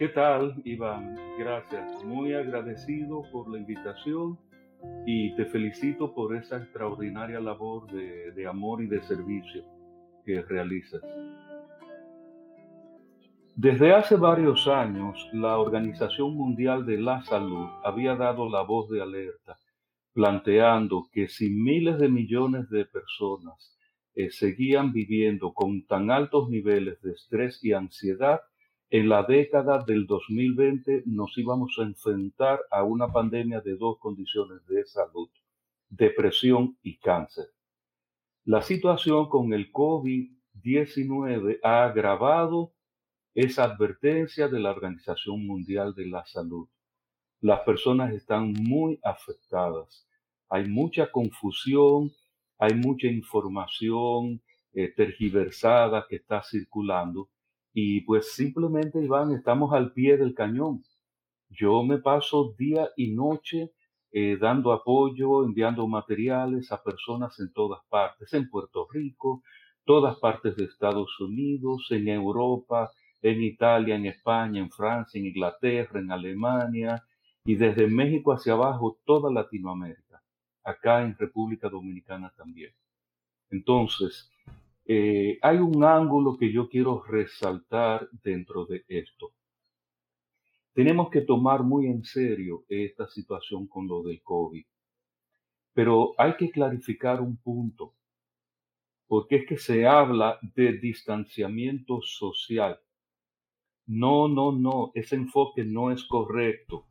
¿Qué tal, Iván? Gracias. Muy agradecido por la invitación y te felicito por esa extraordinaria labor de, amor y de servicio que realizas. Desde hace varios años, la Organización Mundial de la Salud había dado la voz de alerta, planteando que si miles de millones de personas eh, seguían viviendo con tan altos niveles de estrés y ansiedad, en la década del 2020 nos íbamos a enfrentar a una pandemia de dos condiciones de salud, depresión y cáncer. La situación con el COVID-19 ha agravado esa advertencia de la Organización Mundial de la Salud. Las personas están muy afectadas. Hay mucha confusión, hay mucha información eh, tergiversada que está circulando y pues simplemente, Iván, estamos al pie del cañón. Yo me paso día y noche eh, dando apoyo, enviando materiales a personas en todas partes, en Puerto Rico, todas partes de Estados Unidos, en Europa, en Italia, en España, en Francia, en Inglaterra, en Alemania y desde México hacia abajo toda Latinoamérica, acá en República Dominicana también. Entonces, eh, hay un ángulo que yo quiero resaltar dentro de esto. Tenemos que tomar muy en serio esta situación con lo del COVID, pero hay que clarificar un punto, porque es que se habla de distanciamiento social. No, no, no, ese enfoque no es correcto.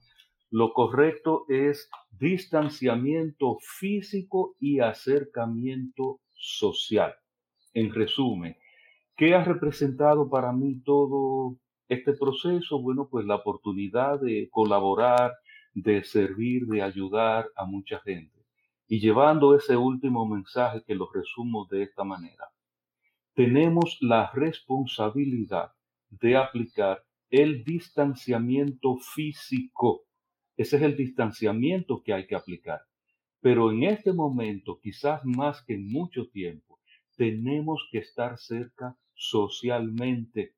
Lo correcto es distanciamiento físico y acercamiento social. En resumen, ¿qué ha representado para mí todo este proceso? Bueno, pues la oportunidad de colaborar, de servir, de ayudar a mucha gente. Y llevando ese último mensaje que lo resumo de esta manera. Tenemos la responsabilidad de aplicar el distanciamiento físico. Ese es el distanciamiento que hay que aplicar. Pero en este momento, quizás más que en mucho tiempo, tenemos que estar cerca socialmente.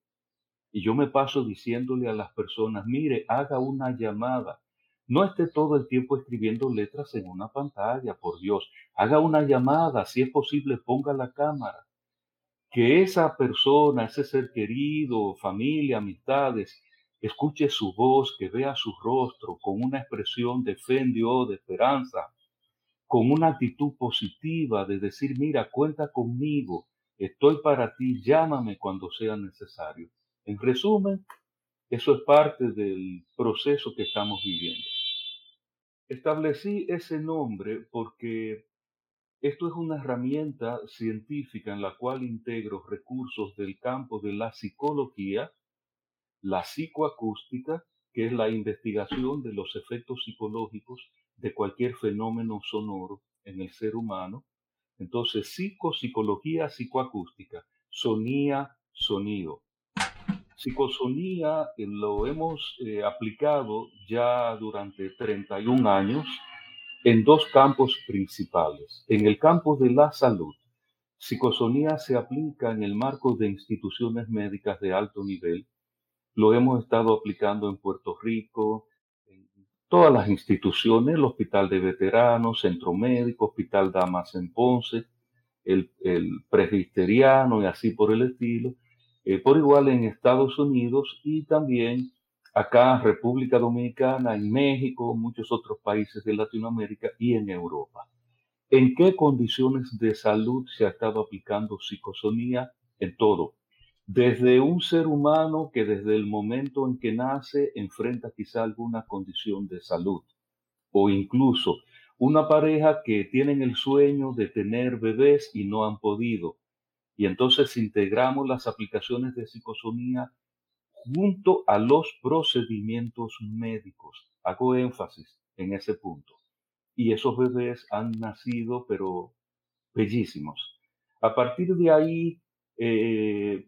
Y yo me paso diciéndole a las personas, mire, haga una llamada. No esté todo el tiempo escribiendo letras en una pantalla, por Dios. Haga una llamada, si es posible, ponga la cámara que esa persona, ese ser querido, familia, amistades, escuche su voz, que vea su rostro con una expresión de fe en Dios, de esperanza, con una actitud positiva de decir, mira, cuenta conmigo, estoy para ti, llámame cuando sea necesario. En resumen, eso es parte del proceso que estamos viviendo. Establecí ese nombre porque esto es una herramienta científica en la cual integro recursos del campo de la psicología, la psicoacústica, que es la investigación de los efectos psicológicos de cualquier fenómeno sonoro en el ser humano. Entonces, psico, psicología, psicoacústica, sonía, sonido. Psicosonía eh, lo hemos eh, aplicado ya durante 31 años en dos campos principales. En el campo de la salud, psicosonía se aplica en el marco de instituciones médicas de alto nivel. Lo hemos estado aplicando en Puerto Rico, todas las instituciones, el Hospital de Veteranos, Centro Médico, Hospital Damas en Ponce, el, el Presbiteriano y así por el estilo. Eh, por igual en Estados Unidos y también acá República Dominicana, en México, muchos otros países de Latinoamérica y en Europa. ¿En qué condiciones de salud se ha estado aplicando psicosonía? En todo. Desde un ser humano que desde el momento en que nace enfrenta quizá alguna condición de salud, o incluso una pareja que tienen el sueño de tener bebés y no han podido. Y entonces integramos las aplicaciones de psicosonía junto a los procedimientos médicos. Hago énfasis en ese punto. Y esos bebés han nacido, pero bellísimos. A partir de ahí, eh,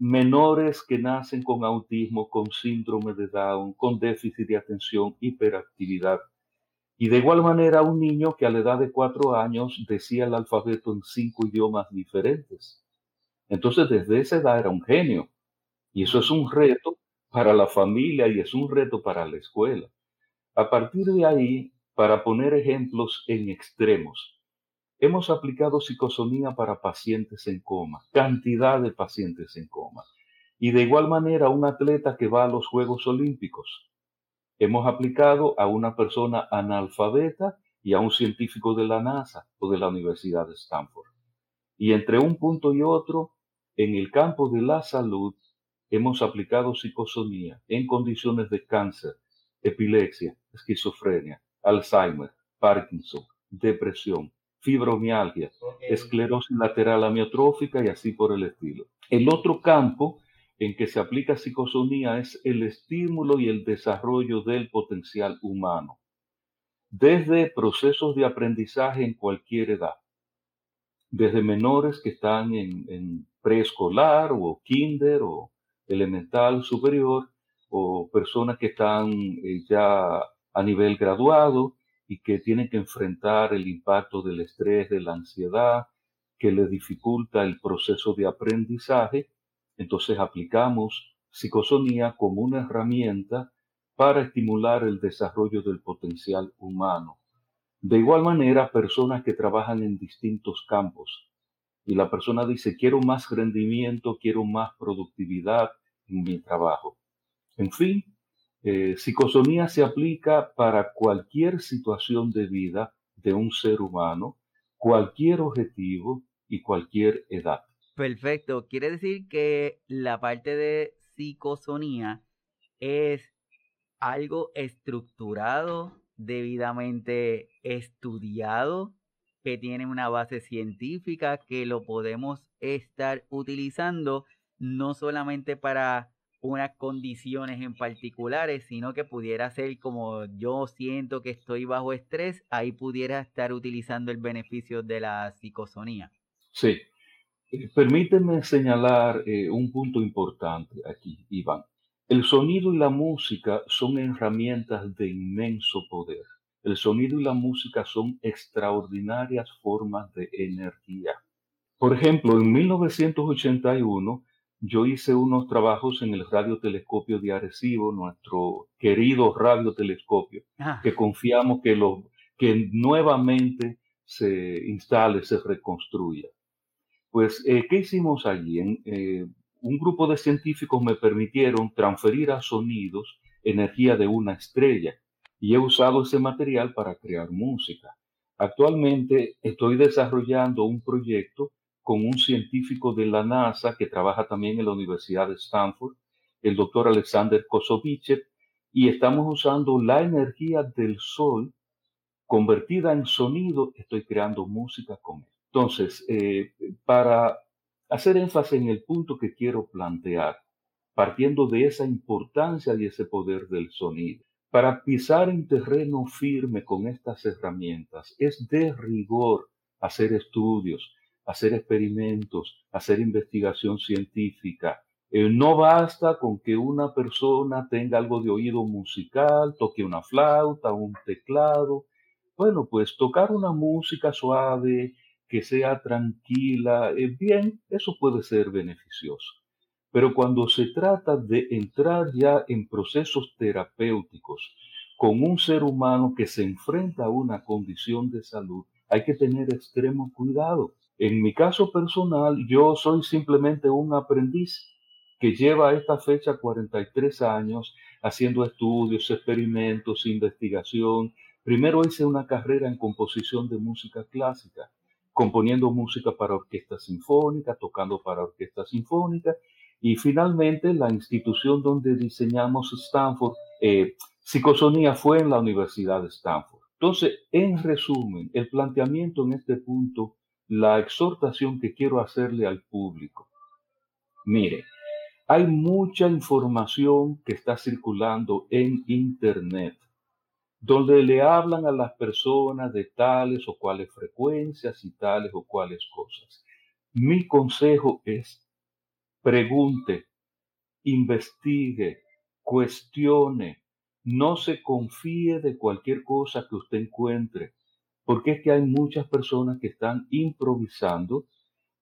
menores que nacen con autismo, con síndrome de Down, con déficit de atención, hiperactividad. Y de igual manera, un niño que a la edad de cuatro años decía el alfabeto en cinco idiomas diferentes. Entonces, desde esa edad era un genio. Y eso es un reto para la familia y es un reto para la escuela. A partir de ahí, para poner ejemplos en extremos, hemos aplicado psicosonía para pacientes en coma, cantidad de pacientes en coma. Y de igual manera, un atleta que va a los Juegos Olímpicos. Hemos aplicado a una persona analfabeta y a un científico de la NASA o de la Universidad de Stanford. Y entre un punto y otro, en el campo de la salud, hemos aplicado psicosonía en condiciones de cáncer, epilepsia, esquizofrenia, Alzheimer, Parkinson, depresión, fibromialgia, esclerosis lateral amiotrófica y así por el estilo. El otro campo en que se aplica psicosonía es el estímulo y el desarrollo del potencial humano, desde procesos de aprendizaje en cualquier edad, desde menores que están en, preescolar o kinder o elemental superior, o personas que están eh, ya a nivel graduado y que tienen que enfrentar el impacto del estrés, de la ansiedad, que les dificulta el proceso de aprendizaje. Entonces aplicamos psicosonía como una herramienta para estimular el desarrollo del potencial humano. De igual manera, personas que trabajan en distintos campos y la persona dice, quiero más rendimiento, quiero más productividad en mi trabajo. En fin, eh, psicosonía se aplica para cualquier situación de vida de un ser humano, cualquier objetivo y cualquier edad. Perfecto. Quiere decir que la parte de psicosonía es algo estructurado, debidamente estudiado, que tiene una base científica, que lo podemos estar utilizando no solamente para unas condiciones en particulares, sino que pudiera ser como yo siento que estoy bajo estrés, ahí pudiera estar utilizando el beneficio de la psicosonía. Sí. Eh, permíteme señalar eh, un punto importante aquí, Iván. El sonido y la música son herramientas de inmenso poder. El sonido y la música son extraordinarias formas de energía. Por ejemplo, en 1981, yo hice unos trabajos en el radiotelescopio de Arecibo, nuestro querido radiotelescopio, ah. que confiamos que, lo, que nuevamente se instale, se reconstruya. Pues, eh, ¿qué hicimos allí? En, eh, un grupo de científicos me permitieron transferir a sonidos energía de una estrella y he usado ese material para crear música. Actualmente estoy desarrollando un proyecto con un científico de la NASA que trabaja también en la Universidad de Stanford, el doctor Alexander Kosovichev, y estamos usando la energía del sol convertida en sonido, estoy creando música con él. Entonces, eh, para hacer énfasis en el punto que quiero plantear, partiendo de esa importancia y ese poder del sonido, para pisar en terreno firme con estas herramientas es de rigor hacer estudios, hacer experimentos, hacer investigación científica. Eh, no basta con que una persona tenga algo de oído musical, toque una flauta, un teclado. Bueno, pues tocar una música suave, que sea tranquila, eh, bien, eso puede ser beneficioso. Pero cuando se trata de entrar ya en procesos terapéuticos con un ser humano que se enfrenta a una condición de salud, hay que tener extremo cuidado. En mi caso personal, yo soy simplemente un aprendiz que lleva a esta fecha 43 años haciendo estudios, experimentos, investigación. Primero hice una carrera en composición de música clásica, componiendo música para orquesta sinfónica, tocando para orquesta sinfónica, y finalmente la institución donde diseñamos Stanford, eh, psicosonía, fue en la Universidad de Stanford. Entonces, en resumen, el planteamiento en este punto la exhortación que quiero hacerle al público. Mire, hay mucha información que está circulando en Internet, donde le hablan a las personas de tales o cuales frecuencias y tales o cuales cosas. Mi consejo es, pregunte, investigue, cuestione, no se confíe de cualquier cosa que usted encuentre porque es que hay muchas personas que están improvisando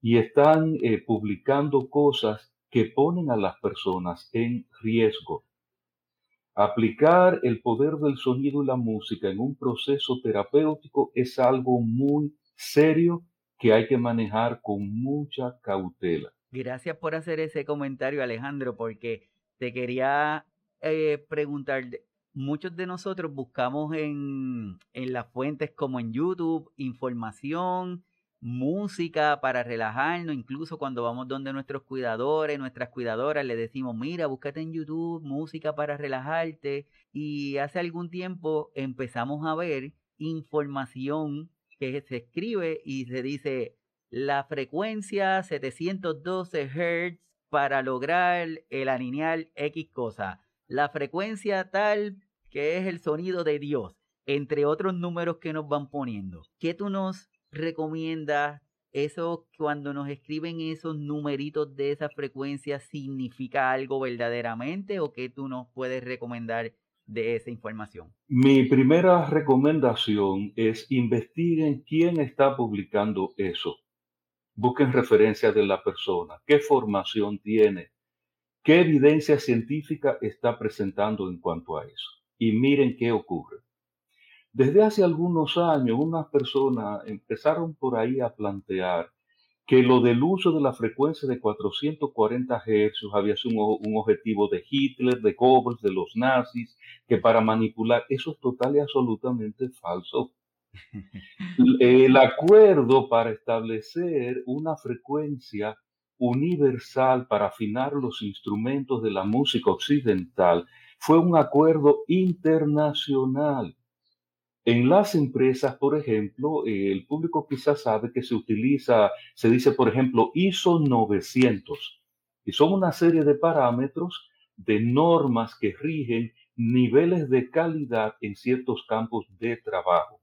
y están eh, publicando cosas que ponen a las personas en riesgo. Aplicar el poder del sonido y la música en un proceso terapéutico es algo muy serio que hay que manejar con mucha cautela. Gracias por hacer ese comentario, Alejandro, porque te quería eh, preguntar, muchos de nosotros buscamos en, en las fuentes como en YouTube información, música para relajarnos, incluso cuando vamos donde nuestros cuidadores, nuestras cuidadoras, le decimos, mira, búscate en YouTube música para relajarte. Y hace algún tiempo empezamos a ver información que se escribe y se dice la frecuencia 712 Hz para lograr el alinear X cosa. La frecuencia tal que es el sonido de Dios, entre otros números que nos van poniendo. ¿Qué tú nos recomiendas? Eso cuando nos escriben esos numeritos de esa frecuencia significa algo verdaderamente o qué tú nos puedes recomendar de esa información? Mi primera recomendación es investiguen quién está publicando eso. Busquen referencias de la persona, qué formación tiene, qué evidencia científica está presentando en cuanto a eso. Y miren qué ocurre. Desde hace algunos años, unas personas empezaron por ahí a plantear que lo del uso de la frecuencia de 440 Hz había sido un, objetivo de Hitler, de Goebbels, de los nazis, que para manipular, eso es total y absolutamente falso. El acuerdo para establecer una frecuencia universal para afinar los instrumentos de la música occidental fue un acuerdo internacional en las empresas, por ejemplo, el público quizás sabe que se utiliza, se dice, por ejemplo, ISO 900, y son una serie de parámetros de normas que rigen niveles de calidad en ciertos campos de trabajo.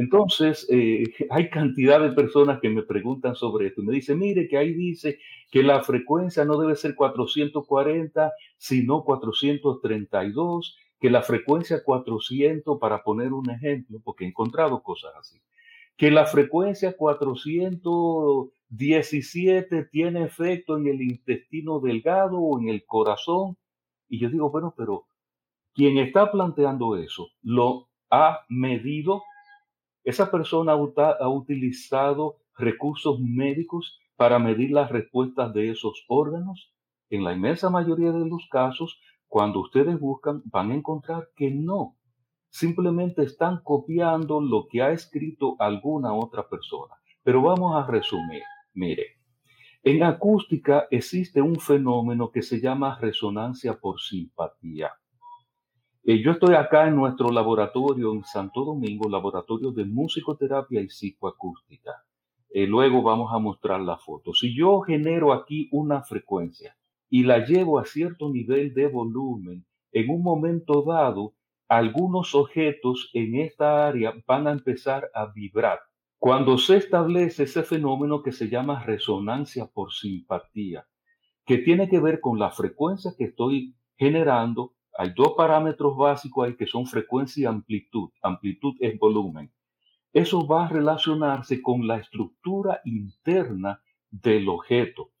Entonces, eh, hay cantidad de personas que me preguntan sobre esto me dicen, mire que ahí dice que la frecuencia no debe ser 440, sino 432 que la frecuencia 400, para poner un ejemplo, porque he encontrado cosas así, que la frecuencia 417 tiene efecto en el intestino delgado o en el corazón. Y yo digo, bueno, pero quien está planteando eso lo ha medido. Esa persona ha utilizado recursos médicos para medir las respuestas de esos órganos. En la inmensa mayoría de los casos, cuando ustedes buscan, van a encontrar que no. Simplemente están copiando lo que ha escrito alguna otra persona. Pero vamos a resumir. Mire, en acústica existe un fenómeno que se llama resonancia por simpatía. Eh, yo estoy acá en nuestro laboratorio en Santo Domingo, laboratorio de musicoterapia y psicoacústica. Eh, luego vamos a mostrar la foto. Si yo genero aquí una frecuencia y la llevo a cierto nivel de volumen, en un momento dado, algunos objetos en esta área van a empezar a vibrar. Cuando se establece ese fenómeno que se llama resonancia por simpatía, que tiene que ver con la frecuencia que estoy generando, hay dos parámetros básicos ahí que son frecuencia y amplitud. Amplitud es volumen. Eso va a relacionarse con la estructura interna del objeto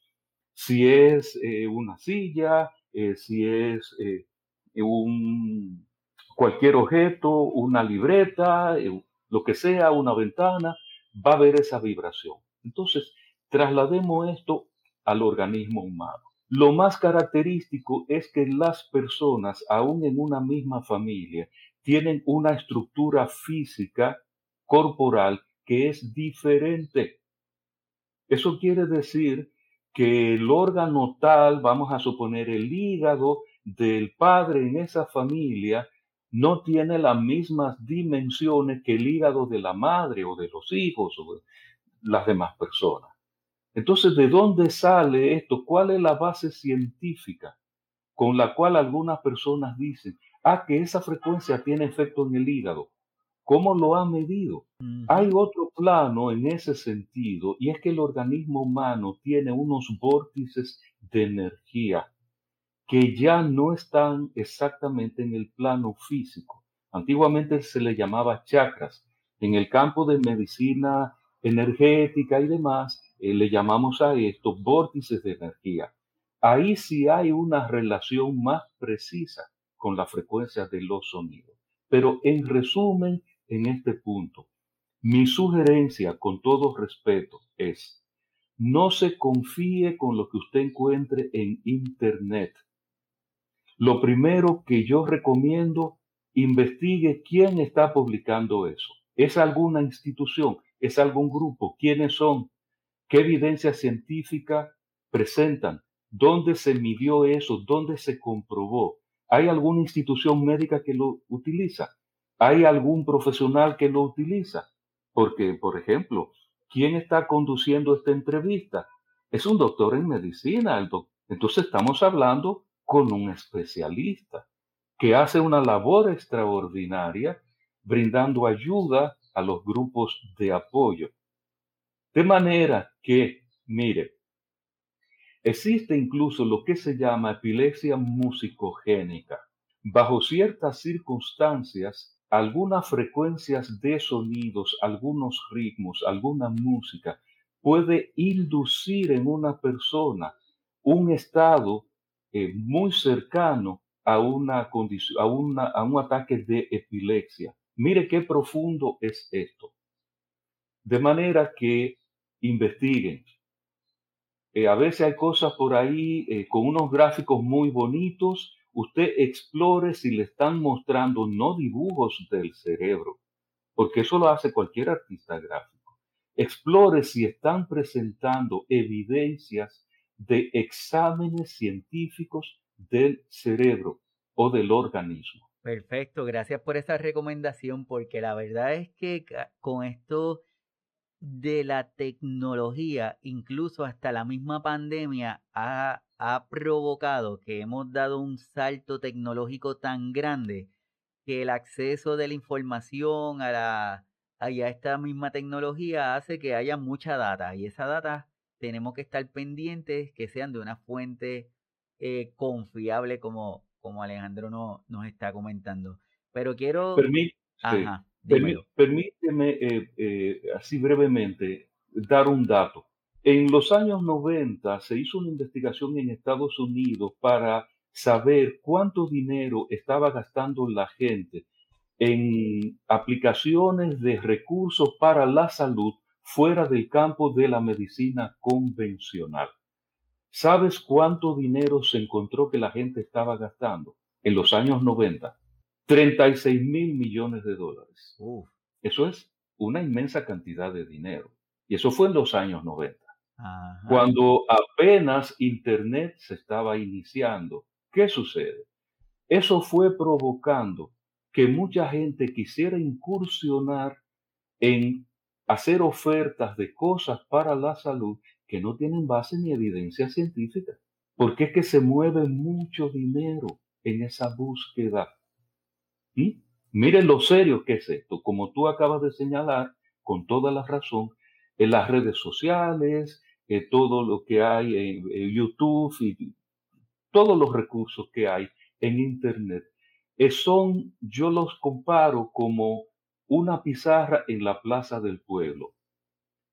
si es eh, una silla, eh, si es eh, un, cualquier objeto, una libreta, lo que sea, una ventana, va a haber esa vibración. Entonces, traslademos esto al organismo humano. Lo más característico es que las personas, aún en una misma familia, tienen una estructura física corporal que es diferente. Eso quiere decir que el órgano tal, vamos a suponer el hígado del padre en esa familia, no tiene las mismas dimensiones que el hígado de la madre o de los hijos o de las demás personas. Entonces, ¿de dónde sale esto? ¿Cuál es la base científica con la cual algunas personas dicen, ah, que esa frecuencia tiene efecto en el hígado? ¿Cómo lo ha medido? Hay otro plano en ese sentido y es que el organismo humano tiene unos vórtices de energía que ya no están exactamente en el plano físico. Antiguamente se le llamaba chakras. En el campo de medicina energética y demás, eh, le llamamos a estos vórtices de energía. Ahí sí hay una relación más precisa con la frecuencia de los sonidos. Pero en resumen, en este punto, mi sugerencia con todo respeto es, no se confíe con lo que usted encuentre en Internet. Lo primero que yo recomiendo, investigue quién está publicando eso. ¿Es alguna institución? ¿Es algún grupo? ¿Quiénes son? ¿Qué evidencia científica presentan? ¿Dónde se midió eso? ¿Dónde se comprobó? ¿Hay alguna institución médica que lo utiliza? ¿Hay algún profesional que lo utiliza? Porque, por ejemplo, ¿quién está conduciendo esta entrevista? Es un doctor en medicina. Entonces estamos hablando con un especialista que hace una labor extraordinaria brindando ayuda a los grupos de apoyo. De manera que, mire, Existe incluso lo que se llama epilepsia musicogénica. Bajo ciertas circunstancias, algunas frecuencias de sonidos, algunos ritmos, alguna música puede inducir en una persona un estado eh, muy cercano a, una a, a un ataque de epilepsia. Mire qué profundo es esto. De manera que investiguen, eh, a veces hay cosas por ahí eh, con unos gráficos muy bonitos. Usted explore si le están mostrando no dibujos del cerebro, porque eso lo hace cualquier artista gráfico. Explore si están presentando evidencias de exámenes científicos del cerebro o del organismo. Perfecto, gracias por esa recomendación, porque la verdad es que con esto de la tecnología, incluso hasta la misma pandemia, ha, provocado que hemos dado un salto tecnológico tan grande que el acceso de la información a, la, a esta misma tecnología hace que haya mucha data y esa data tenemos que estar pendientes que sean de una fuente eh, confiable como, como Alejandro no, nos está comentando. Pero quiero... Permíteme eh, eh, así brevemente dar un dato. En los años 90 se hizo una investigación en Estados Unidos para saber cuánto dinero estaba gastando la gente en aplicaciones de recursos para la salud fuera del campo de la medicina convencional. ¿Sabes cuánto dinero se encontró que la gente estaba gastando en los años 90? 36 mil millones de dólares. Eso es una inmensa cantidad de dinero. Y eso fue en los años 90. Cuando apenas Internet se estaba iniciando, ¿qué sucede? Eso fue provocando que mucha gente quisiera incursionar en hacer ofertas de cosas para la salud que no tienen base ni evidencia científica, porque es que se mueve mucho dinero en esa búsqueda Miren lo serio que es esto. Como tú acabas de señalar, con toda la razón, en las redes sociales, en todo lo que hay en, YouTube y todos los recursos que hay en Internet, eh, son, yo los comparo como una pizarra en la plaza del pueblo.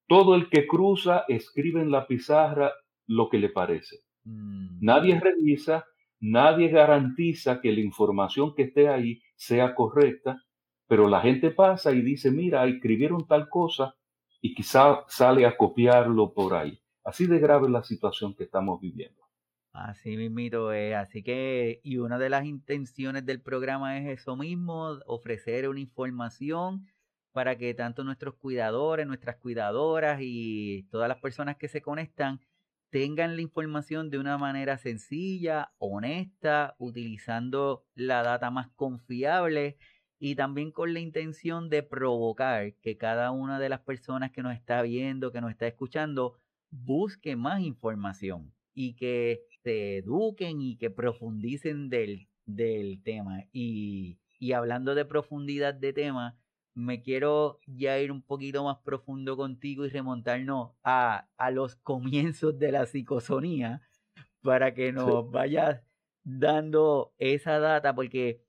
Todo el que cruza escribe en la pizarra lo que le parece. Mm. Nadie revisa, nadie garantiza que la información que esté ahí sea correcta, pero la gente pasa y dice, mira, escribieron tal cosa y quizá sale a copiarlo por ahí. Así de grave es la situación que estamos viviendo. Así mismito es. Así que, y una de las intenciones del programa es eso mismo, ofrecer una información para que tanto nuestros cuidadores, nuestras cuidadoras y todas las personas que se conectan tengan la información de una manera sencilla, honesta, utilizando la data más confiable y también con la intención de provocar que cada una de las personas que nos está viendo, que nos está escuchando, busque más información y que se eduquen y que profundicen del, del tema. Y, y hablando de profundidad de tema, me quiero ya ir un poquito más profundo contigo y remontarnos a, los comienzos de la psicosonía para que nos vayas dando esa data, porque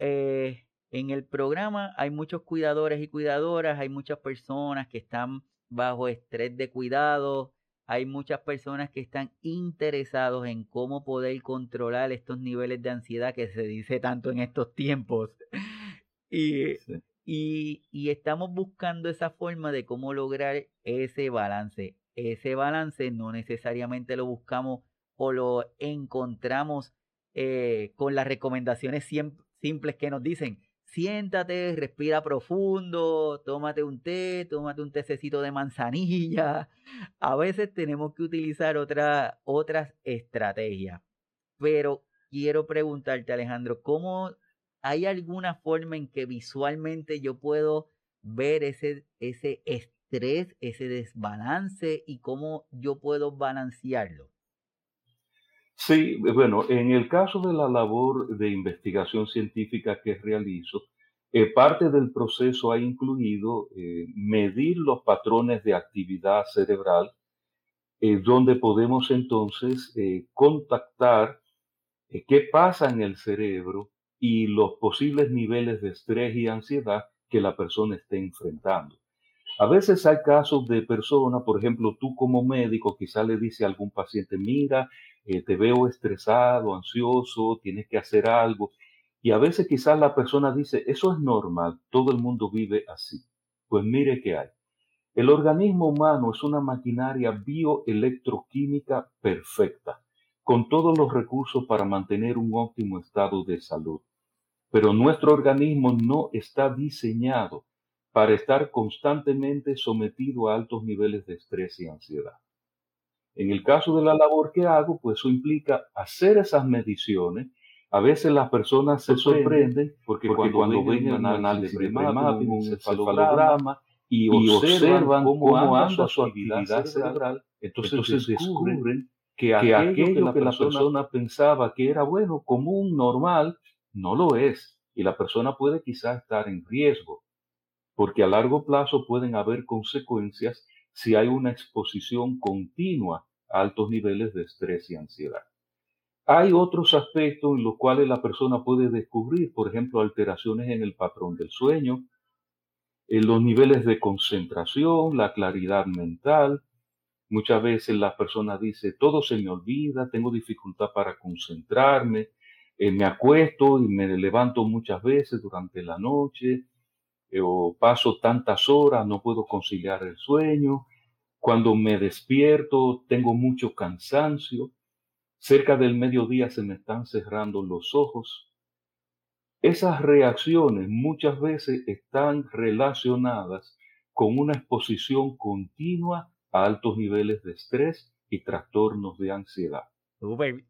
eh, en el programa hay muchos cuidadores y cuidadoras, hay muchas personas que están bajo estrés de cuidado, hay muchas personas que están interesados en cómo poder controlar estos niveles de ansiedad que se dice tanto en estos tiempos. Y, y, estamos buscando esa forma de cómo lograr ese balance. Ese balance no necesariamente lo buscamos o lo encontramos eh, con las recomendaciones simples que nos dicen, siéntate, respira profundo, tómate un té, tómate un tececito de manzanilla. A veces tenemos que utilizar otra, otras estrategias. Pero quiero preguntarte, Alejandro, ¿cómo hay alguna forma en que visualmente yo puedo ver ese, ese estrés, ese desbalance y cómo yo puedo balancearlo? Sí, bueno, en el caso de la labor de investigación científica que realizo, eh, parte del proceso ha incluido eh, medir los patrones de actividad cerebral, eh, donde podemos entonces contactar qué pasa en el cerebro y los posibles niveles de estrés y ansiedad que la persona esté enfrentando. A veces hay casos de personas, por ejemplo, tú como médico quizá le dice a algún paciente, mira, eh, te veo estresado, ansioso, tienes que hacer algo. Y a veces quizás la persona dice, eso es normal, todo el mundo vive así. Pues mire qué hay. El organismo humano es una maquinaria bioelectroquímica perfecta, con todos los recursos para mantener un óptimo estado de salud. Pero nuestro organismo no está diseñado para estar constantemente sometido a altos niveles de estrés y ansiedad. En el caso de la labor que hago, pues eso implica hacer esas mediciones. A veces las personas se sorprenden porque, cuando, ven un análisis de mapping, un encefalograma y, observan cómo, anda su actividad cerebral, entonces, descubren que, aquello que la persona pensaba que era bueno, común, normal, no lo es. Y la persona puede quizás estar en riesgo, porque a largo plazo pueden haber consecuencias si hay una exposición continua a altos niveles de estrés y ansiedad. Hay otros aspectos en los cuales la persona puede descubrir, por ejemplo, alteraciones en el patrón del sueño, en los niveles de concentración, la claridad mental. Muchas veces la persona dice, todo se me olvida, tengo dificultad para concentrarme, eh, me acuesto y me levanto muchas veces durante la noche, eh, o paso tantas horas, no puedo conciliar el sueño, cuando me despierto tengo mucho cansancio, cerca del mediodía se me están cerrando los ojos. Esas reacciones muchas veces están relacionadas con una exposición continua a altos niveles de estrés y trastornos de ansiedad.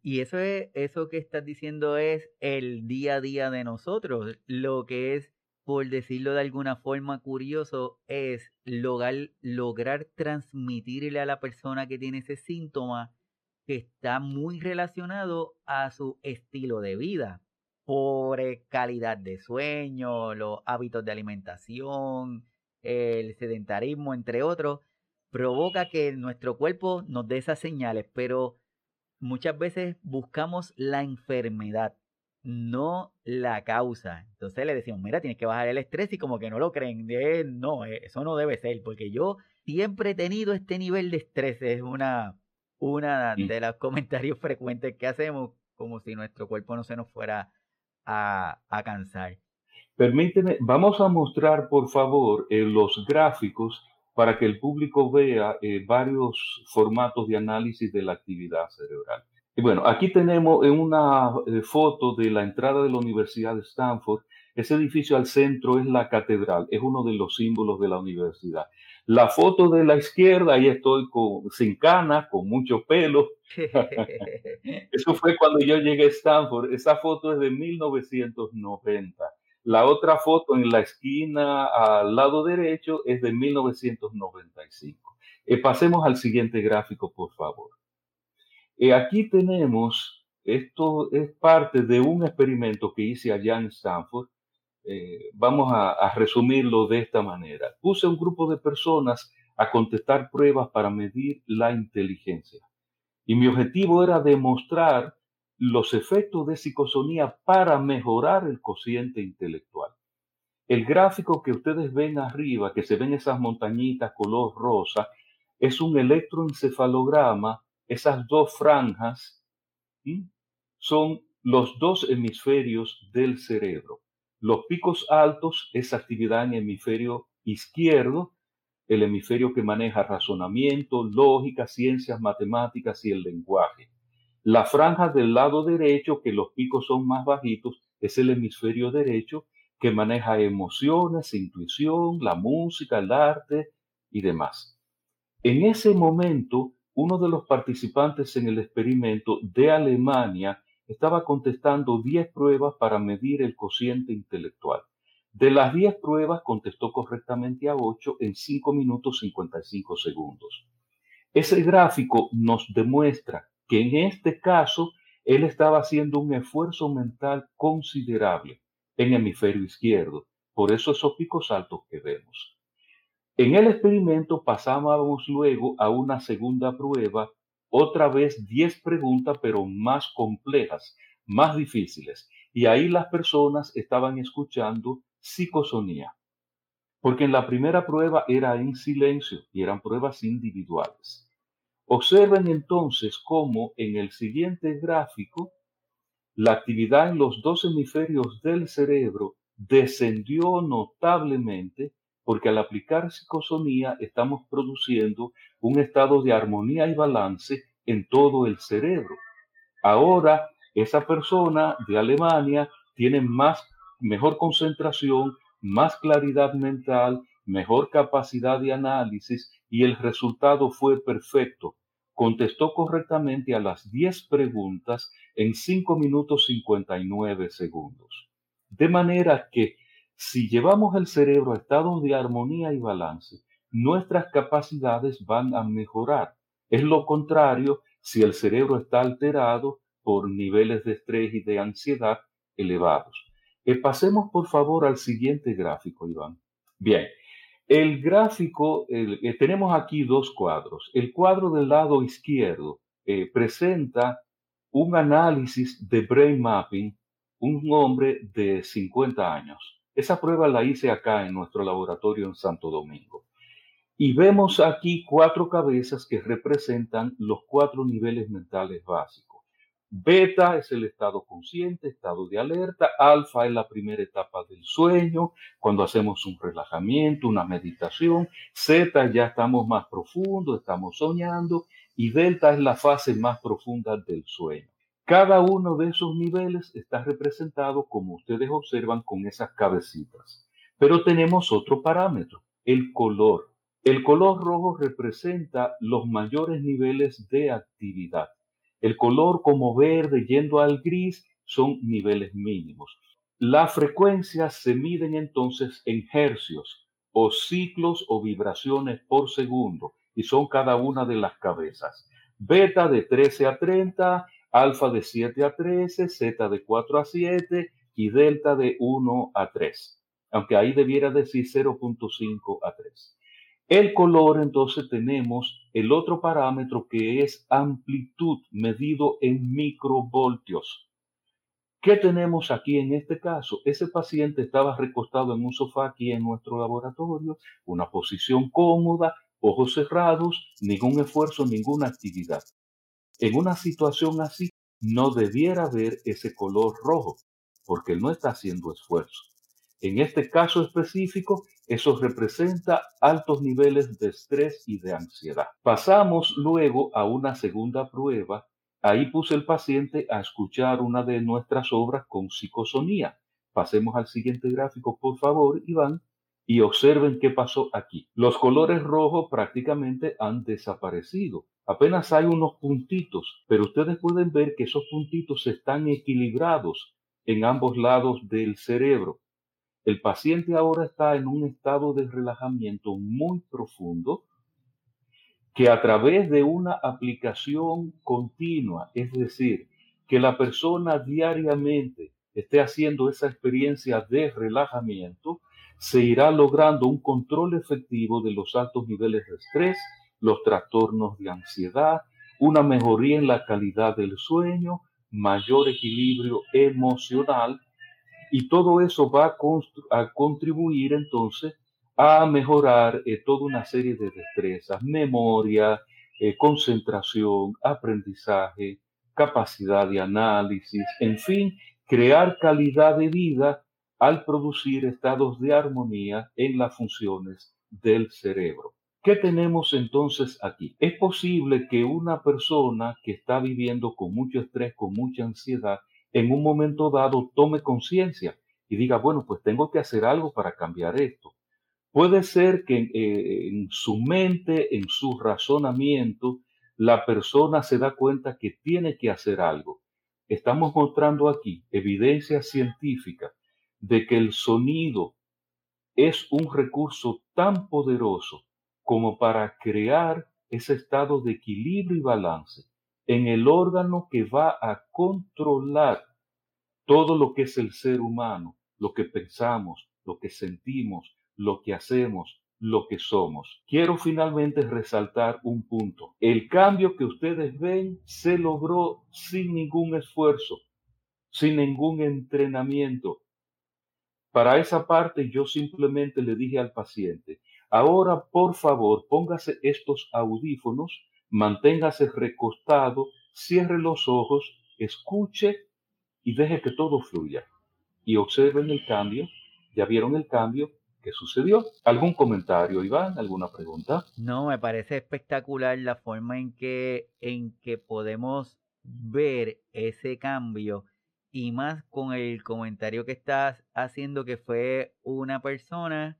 Y eso es, eso que estás diciendo es el día a día de nosotros, lo que es por decirlo de alguna forma curioso, es lograr, lograr transmitirle a la persona que tiene ese síntoma que está muy relacionado a su estilo de vida, por calidad de sueño, los hábitos de alimentación, el sedentarismo, entre otros, provoca que nuestro cuerpo nos dé esas señales, pero muchas veces buscamos la enfermedad no la causa. Entonces le decimos, mira, tienes que bajar el estrés y como que no lo creen. no, eh, eso no debe ser, porque yo siempre he tenido este nivel de estrés. Es una, una de los comentarios frecuentes que hacemos, como si nuestro cuerpo no se nos fuera a, cansar. Permíteme, vamos a mostrar, por favor, eh, los gráficos para que el público vea eh, varios formatos de análisis de la actividad cerebral bueno, aquí tenemos una eh, foto de la entrada de la Universidad de Stanford. Ese edificio al centro es la catedral, es uno de los símbolos de la universidad. La foto de la izquierda, ahí estoy con, sin canas, con mucho pelo. Eso fue cuando yo llegué a Stanford. Esa foto es de 1990. La otra foto en la esquina al lado derecho es de 1995. Eh, pasemos al siguiente gráfico, por favor. Y aquí tenemos, esto es parte de un experimento que hice allá en Stanford. Eh, vamos a, resumirlo de esta manera. Puse un grupo de personas a contestar pruebas para medir la inteligencia. Y mi objetivo era demostrar los efectos de psicosonía para mejorar el cociente intelectual. El gráfico que ustedes ven arriba, que se ven esas montañitas color rosa, es un electroencefalograma, esas dos franjas son los dos hemisferios del cerebro. Los picos altos es actividad en hemisferio izquierdo, el hemisferio que maneja razonamiento, lógica, ciencias, matemáticas y el lenguaje. La franja del lado derecho, que los picos son más bajitos, es el hemisferio derecho que maneja emociones, intuición, la música, el arte y demás. En ese momento, uno de los participantes en el experimento de Alemania estaba contestando 10 pruebas para medir el cociente intelectual. De las 10 pruebas contestó correctamente a 8 en 5 minutos 55 segundos. Ese gráfico nos demuestra que en este caso él estaba haciendo un esfuerzo mental considerable en hemisferio izquierdo, por eso esos picos altos que vemos. En el experimento pasábamos luego a una segunda prueba otra vez 10 preguntas, pero más complejas, más difíciles. Y ahí las personas estaban escuchando psicosonía. Porque en la primera prueba era en silencio y eran pruebas individuales. Observen entonces cómo en el siguiente gráfico la actividad en los dos hemisferios del cerebro descendió notablemente porque al aplicar psicosonía estamos produciendo un estado de armonía y balance en todo el cerebro. Ahora, esa persona de Alemania tiene más, mejor concentración, más claridad mental, mejor capacidad de análisis y el resultado fue perfecto. Contestó correctamente a las 10 preguntas en 5 minutos 59 segundos. De manera que si llevamos el cerebro a estados de armonía y balance, nuestras capacidades van a mejorar. Es lo contrario si el cerebro está alterado por niveles de estrés y de ansiedad elevados. Eh, pasemos por favor al siguiente gráfico, Iván. Bien, el gráfico, eh, tenemos aquí dos cuadros. El cuadro del lado izquierdo eh, presenta un análisis de brain mapping, un hombre de 50 años. Esa prueba la hice acá en nuestro laboratorio en Santo Domingo. Y vemos aquí cuatro cabezas que representan los cuatro niveles mentales básicos. Beta es el estado consciente, estado de alerta. Alfa es la primera etapa del sueño, cuando hacemos un relajamiento, una meditación. Zeta ya estamos más profundo, estamos soñando. Y delta es la fase más profunda del sueño. Cada uno de esos niveles está representado, como ustedes observan, con esas cabecitas. Pero tenemos otro parámetro, el color. El color rojo representa los mayores niveles de actividad. El color como verde yendo al gris son niveles mínimos. Las frecuencias se miden entonces en hercios o ciclos o vibraciones por segundo y son cada una de las cabezas. Beta de 13 a 30, alfa de 7 a 13, zeta de 4 a 7 y delta de 1 a 3, aunque ahí debiera decir 0.5 a 3. El color, entonces tenemos el otro parámetro que es amplitud medido en microvoltios. ¿Qué tenemos aquí en este caso? Ese paciente estaba recostado en un sofá aquí en nuestro laboratorio, una posición cómoda, ojos cerrados, ningún esfuerzo, ninguna actividad. En una situación así, no debiera haber ese color rojo, porque no está haciendo esfuerzo. En este caso específico, eso representa altos niveles de estrés y de ansiedad. Pasamos luego a una segunda prueba. Ahí puse el paciente a escuchar una de nuestras obras con psicosonía. Pasemos al siguiente gráfico, por favor, Iván, y observen qué pasó aquí. Los colores rojos prácticamente han desaparecido. Apenas hay unos puntitos, pero ustedes pueden ver que esos puntitos están equilibrados en ambos lados del cerebro. El paciente ahora está en un estado de relajamiento muy profundo que a través de una aplicación continua, es decir, que la persona diariamente esté haciendo esa experiencia de relajamiento, se irá logrando un control efectivo de los altos niveles de estrés los trastornos de ansiedad, una mejoría en la calidad del sueño, mayor equilibrio emocional y todo eso va a, contribuir entonces a mejorar eh, toda una serie de destrezas, memoria, eh, concentración, aprendizaje, capacidad de análisis, en fin, crear calidad de vida al producir estados de armonía en las funciones del cerebro. ¿Qué tenemos entonces aquí? Es posible que una persona que está viviendo con mucho estrés, con mucha ansiedad, en un momento dado tome conciencia y diga, bueno, pues tengo que hacer algo para cambiar esto. Puede ser que eh, en su mente, en su razonamiento, la persona se da cuenta que tiene que hacer algo. Estamos mostrando aquí evidencia científica de que el sonido es un recurso tan poderoso como para crear ese estado de equilibrio y balance en el órgano que va a controlar todo lo que es el ser humano, lo que pensamos, lo que sentimos, lo que hacemos, lo que somos. Quiero finalmente resaltar un punto. El cambio que ustedes ven se logró sin ningún esfuerzo, sin ningún entrenamiento. Para esa parte yo simplemente le dije al paciente, ahora por favor póngase estos audífonos, manténgase recostado, cierre los ojos, escuche y deje que todo fluya. Y observen el cambio, ya vieron el cambio, ¿Qué sucedió. ¿Algún comentario, Iván? ¿Alguna pregunta? No, me parece espectacular la forma en que, en que podemos ver ese cambio y más con el comentario que estás haciendo que fue una persona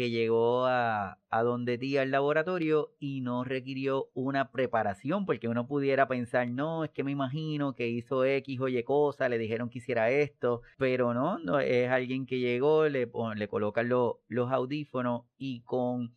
que llegó a, a donde ti al laboratorio y no requirió una preparación, porque uno pudiera pensar, no, es que me imagino que hizo X o Y cosa, le dijeron que hiciera esto, pero no, no es alguien que llegó, le, le colocan los audífonos y con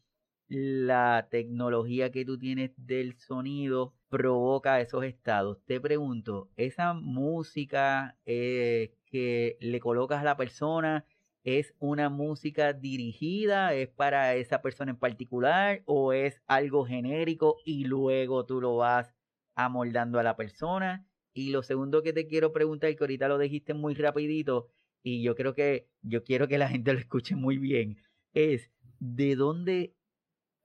la tecnología que tú tienes del sonido provoca esos estados. Te pregunto, esa música eh, que le colocas a la persona, ¿Es una música dirigida? ¿Es para esa persona en particular? ¿O es algo genérico y luego tú lo vas amoldando a la persona? Y lo segundo que te quiero preguntar, que ahorita lo dijiste muy rapidito, y yo creo que yo quiero que la gente lo escuche muy bien, es ¿de dónde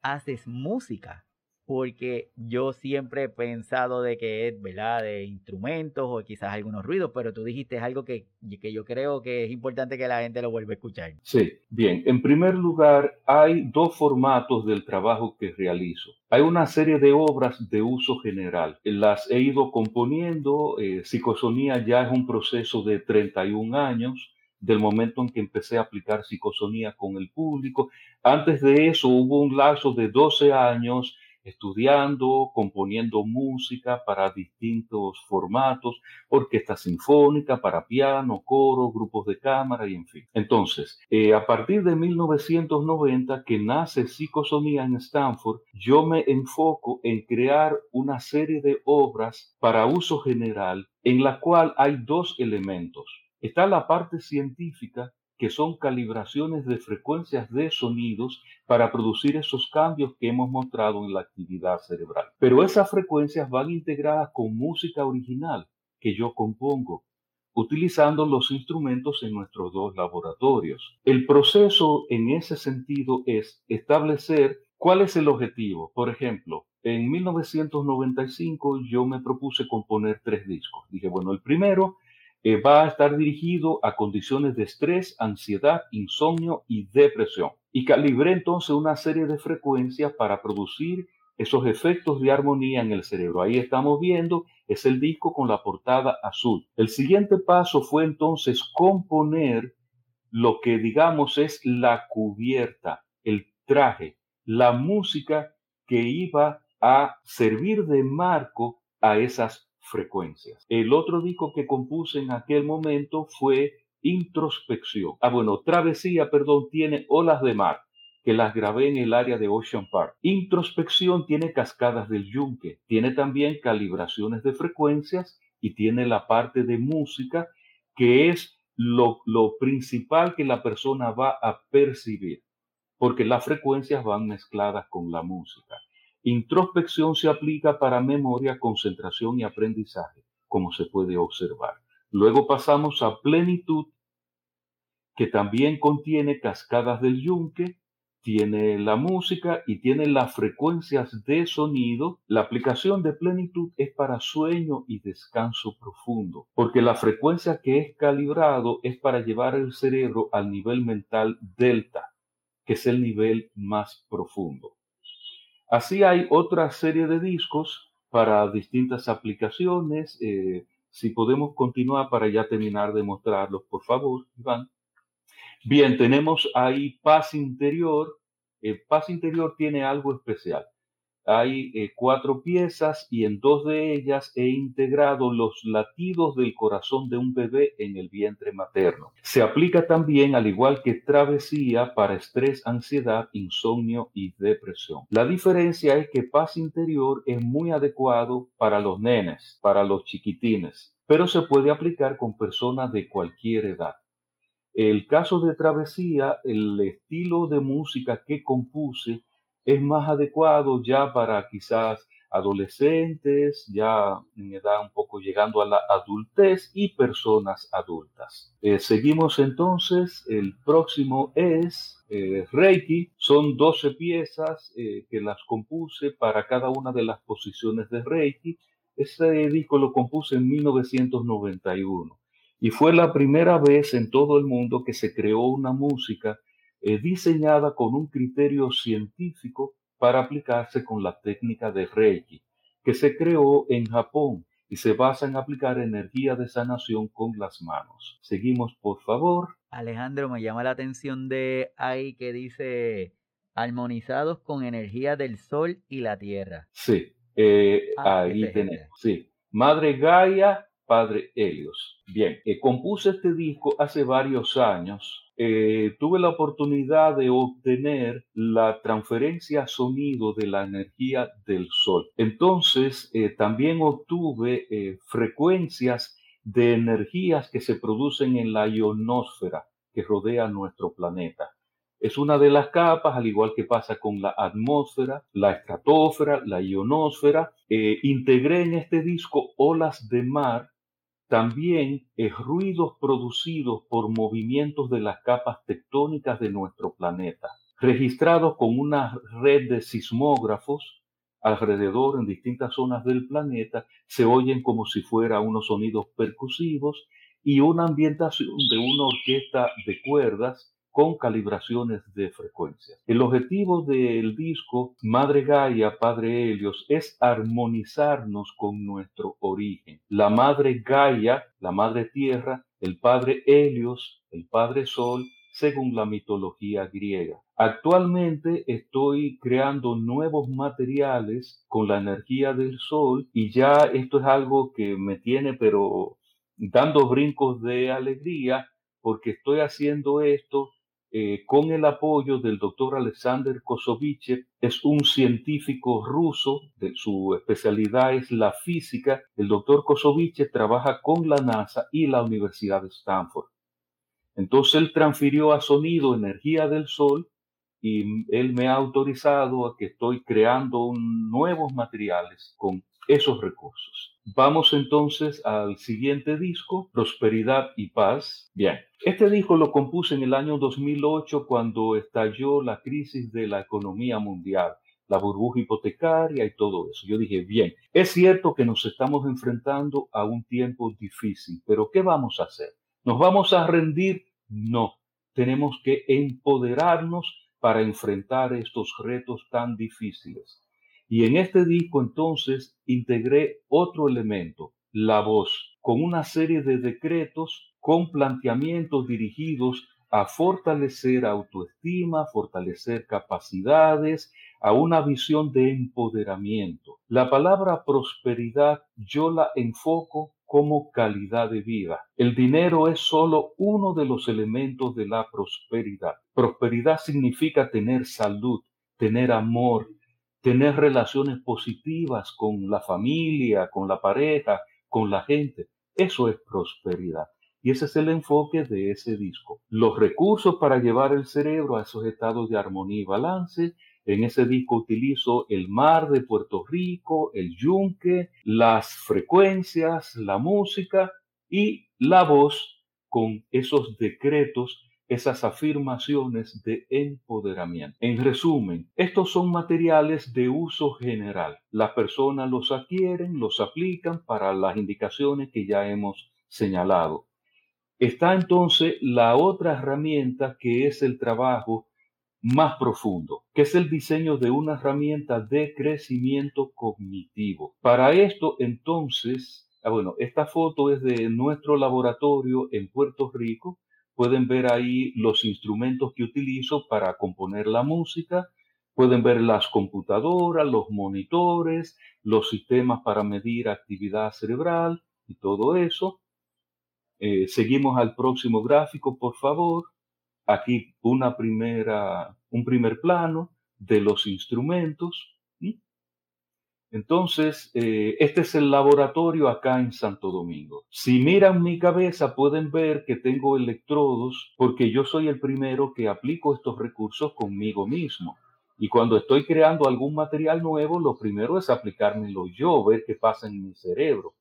haces música? Porque yo siempre he pensado de que es, ¿verdad?, de instrumentos o quizás algunos ruidos, pero tú dijiste algo que, que yo creo que es importante que la gente lo vuelva a escuchar. Sí, bien. En primer lugar, hay dos formatos del trabajo que realizo. Hay una serie de obras de uso general. Las he ido componiendo. Eh, psicosonía ya es un proceso de 31 años del momento en que empecé a aplicar psicosonía con el público. Antes de eso hubo un lazo de 12 años estudiando, componiendo música para distintos formatos, orquesta sinfónica, para piano, coro, grupos de cámara y en fin. Entonces, eh, a partir de 1990 que nace Psicosonía en Stanford, yo me enfoco en crear una serie de obras para uso general en la cual hay dos elementos. Está la parte científica que son calibraciones de frecuencias de sonidos para producir esos cambios que hemos mostrado en la actividad cerebral. Pero esas frecuencias van integradas con música original que yo compongo, utilizando los instrumentos en nuestros dos laboratorios. El proceso en ese sentido es establecer cuál es el objetivo. Por ejemplo, en 1995 yo me propuse componer tres discos. Dije, bueno, el primero eh, va a estar dirigido a condiciones de estrés, ansiedad, insomnio y depresión. Y calibré entonces una serie de frecuencias para producir esos efectos de armonía en el cerebro. Ahí estamos viendo, es el disco con la portada azul. El siguiente paso fue entonces componer lo que digamos es la cubierta, el traje, la música que iba a servir de marco a esas frecuencias. El otro disco que compuse en aquel momento fue Introspección. Ah, bueno, Travesía, perdón, tiene Olas de Mar, que las grabé en el área de Ocean Park. Introspección tiene Cascadas del Yunque, tiene también calibraciones de frecuencias y tiene la parte de música, que es lo, lo principal que la persona va a percibir, porque las frecuencias van mezcladas con la música. Introspección se aplica para memoria, concentración y aprendizaje, como se puede observar. Luego pasamos a plenitud, que también contiene cascadas del yunque, tiene la música y tiene las frecuencias de sonido. La aplicación de plenitud es para sueño y descanso profundo, porque la frecuencia que es calibrado es para llevar el cerebro al nivel mental delta, que es el nivel más profundo. Así hay otra serie de discos para distintas aplicaciones. Eh, si podemos continuar para ya terminar de mostrarlos, por favor, Iván. Bien, tenemos ahí paz interior. Eh, paz interior tiene algo especial. Hay eh, cuatro piezas y en dos de ellas he integrado los latidos del corazón de un bebé en el vientre materno. Se aplica también, al igual que travesía, para estrés, ansiedad, insomnio y depresión. La diferencia es que paz interior es muy adecuado para los nenes, para los chiquitines, pero se puede aplicar con personas de cualquier edad. El caso de travesía, el estilo de música que compuse es más adecuado ya para quizás adolescentes, ya en edad un poco llegando a la adultez y personas adultas. Eh, seguimos entonces, el próximo es eh, Reiki, son 12 piezas eh, que las compuse para cada una de las posiciones de Reiki. Ese disco lo compuse en 1991 y fue la primera vez en todo el mundo que se creó una música es diseñada con un criterio científico para aplicarse con la técnica de Reiki, que se creó en Japón y se basa en aplicar energía de sanación con las manos. Seguimos, por favor. Alejandro, me llama la atención de ahí que dice armonizados con energía del sol y la tierra. Sí, eh, ah, ahí tenemos. Sí, Madre Gaia padre Helios. Bien, eh, compuse este disco hace varios años. Eh, tuve la oportunidad de obtener la transferencia sonido de la energía del sol. Entonces, eh, también obtuve frecuencias de energías que se producen en la ionosfera que rodea nuestro planeta. Es una de las capas, al igual que pasa con la atmósfera, la estratosfera, la ionosfera. integré en este disco olas de mar también es ruidos producidos por movimientos de las capas tectónicas de nuestro planeta, registrados con una red de sismógrafos alrededor en distintas zonas del planeta, se oyen como si fuera unos sonidos percusivos y una ambientación de una orquesta de cuerdas con calibraciones de frecuencia. El objetivo del disco Madre Gaia, Padre Helios es armonizarnos con nuestro origen. La Madre Gaia, la Madre Tierra, el Padre Helios, el Padre Sol, según la mitología griega. Actualmente estoy creando nuevos materiales con la energía del sol y ya esto es algo que me tiene pero dando brincos de alegría porque estoy haciendo esto eh, con el apoyo del doctor Alexander Kosovichev, es un científico ruso, su especialidad es la física. El doctor Kosovichev trabaja con la NASA y la Universidad de Stanford. Entonces él transfirió a sonido energía del sol y él me ha autorizado a que estoy creando nuevos materiales con esos recursos. Vamos entonces al siguiente disco, Prosperidad y Paz. Bien, este disco lo compuse en el año 2008 cuando estalló la crisis de la economía mundial, la burbuja hipotecaria y todo eso. Yo dije, bien, es cierto que nos estamos enfrentando a un tiempo difícil, pero ¿qué vamos a hacer? ¿Nos vamos a rendir? No, tenemos que empoderarnos para enfrentar estos retos tan difíciles. Y en este disco entonces integré otro elemento, la voz, con una serie de decretos con planteamientos dirigidos a fortalecer autoestima, fortalecer capacidades, a una visión de empoderamiento. La palabra prosperidad yo la enfoco como calidad de vida. El dinero es solo uno de los elementos de la prosperidad. Prosperidad significa tener salud, tener amor, tener relaciones positivas con la familia, con la pareja, con la gente. Eso es prosperidad. Y ese es el enfoque de ese disco. Los recursos para llevar el cerebro a esos estados de armonía y balance. En ese disco utilizo el mar de Puerto Rico, el yunque, las frecuencias, la música y la voz con esos decretos esas afirmaciones de empoderamiento. En resumen, estos son materiales de uso general. Las personas los adquieren, los aplican para las indicaciones que ya hemos señalado. Está entonces la otra herramienta que es el trabajo más profundo, que es el diseño de una herramienta de crecimiento cognitivo. Para esto, entonces, ah, bueno, esta foto es de nuestro laboratorio en Puerto Rico. Pueden ver ahí los instrumentos que utilizo para componer la música. Pueden ver las computadoras, los monitores, los sistemas para medir actividad cerebral y todo eso. Eh, seguimos al próximo gráfico, por favor. Aquí una primera, un primer plano de los instrumentos. Entonces, eh, este es el laboratorio acá en Santo Domingo. Si miran mi cabeza, pueden ver que tengo electrodos porque yo soy el primero que aplico estos recursos conmigo mismo. Y cuando estoy creando algún material nuevo, lo primero es aplicármelo yo, ver qué pasa en mi cerebro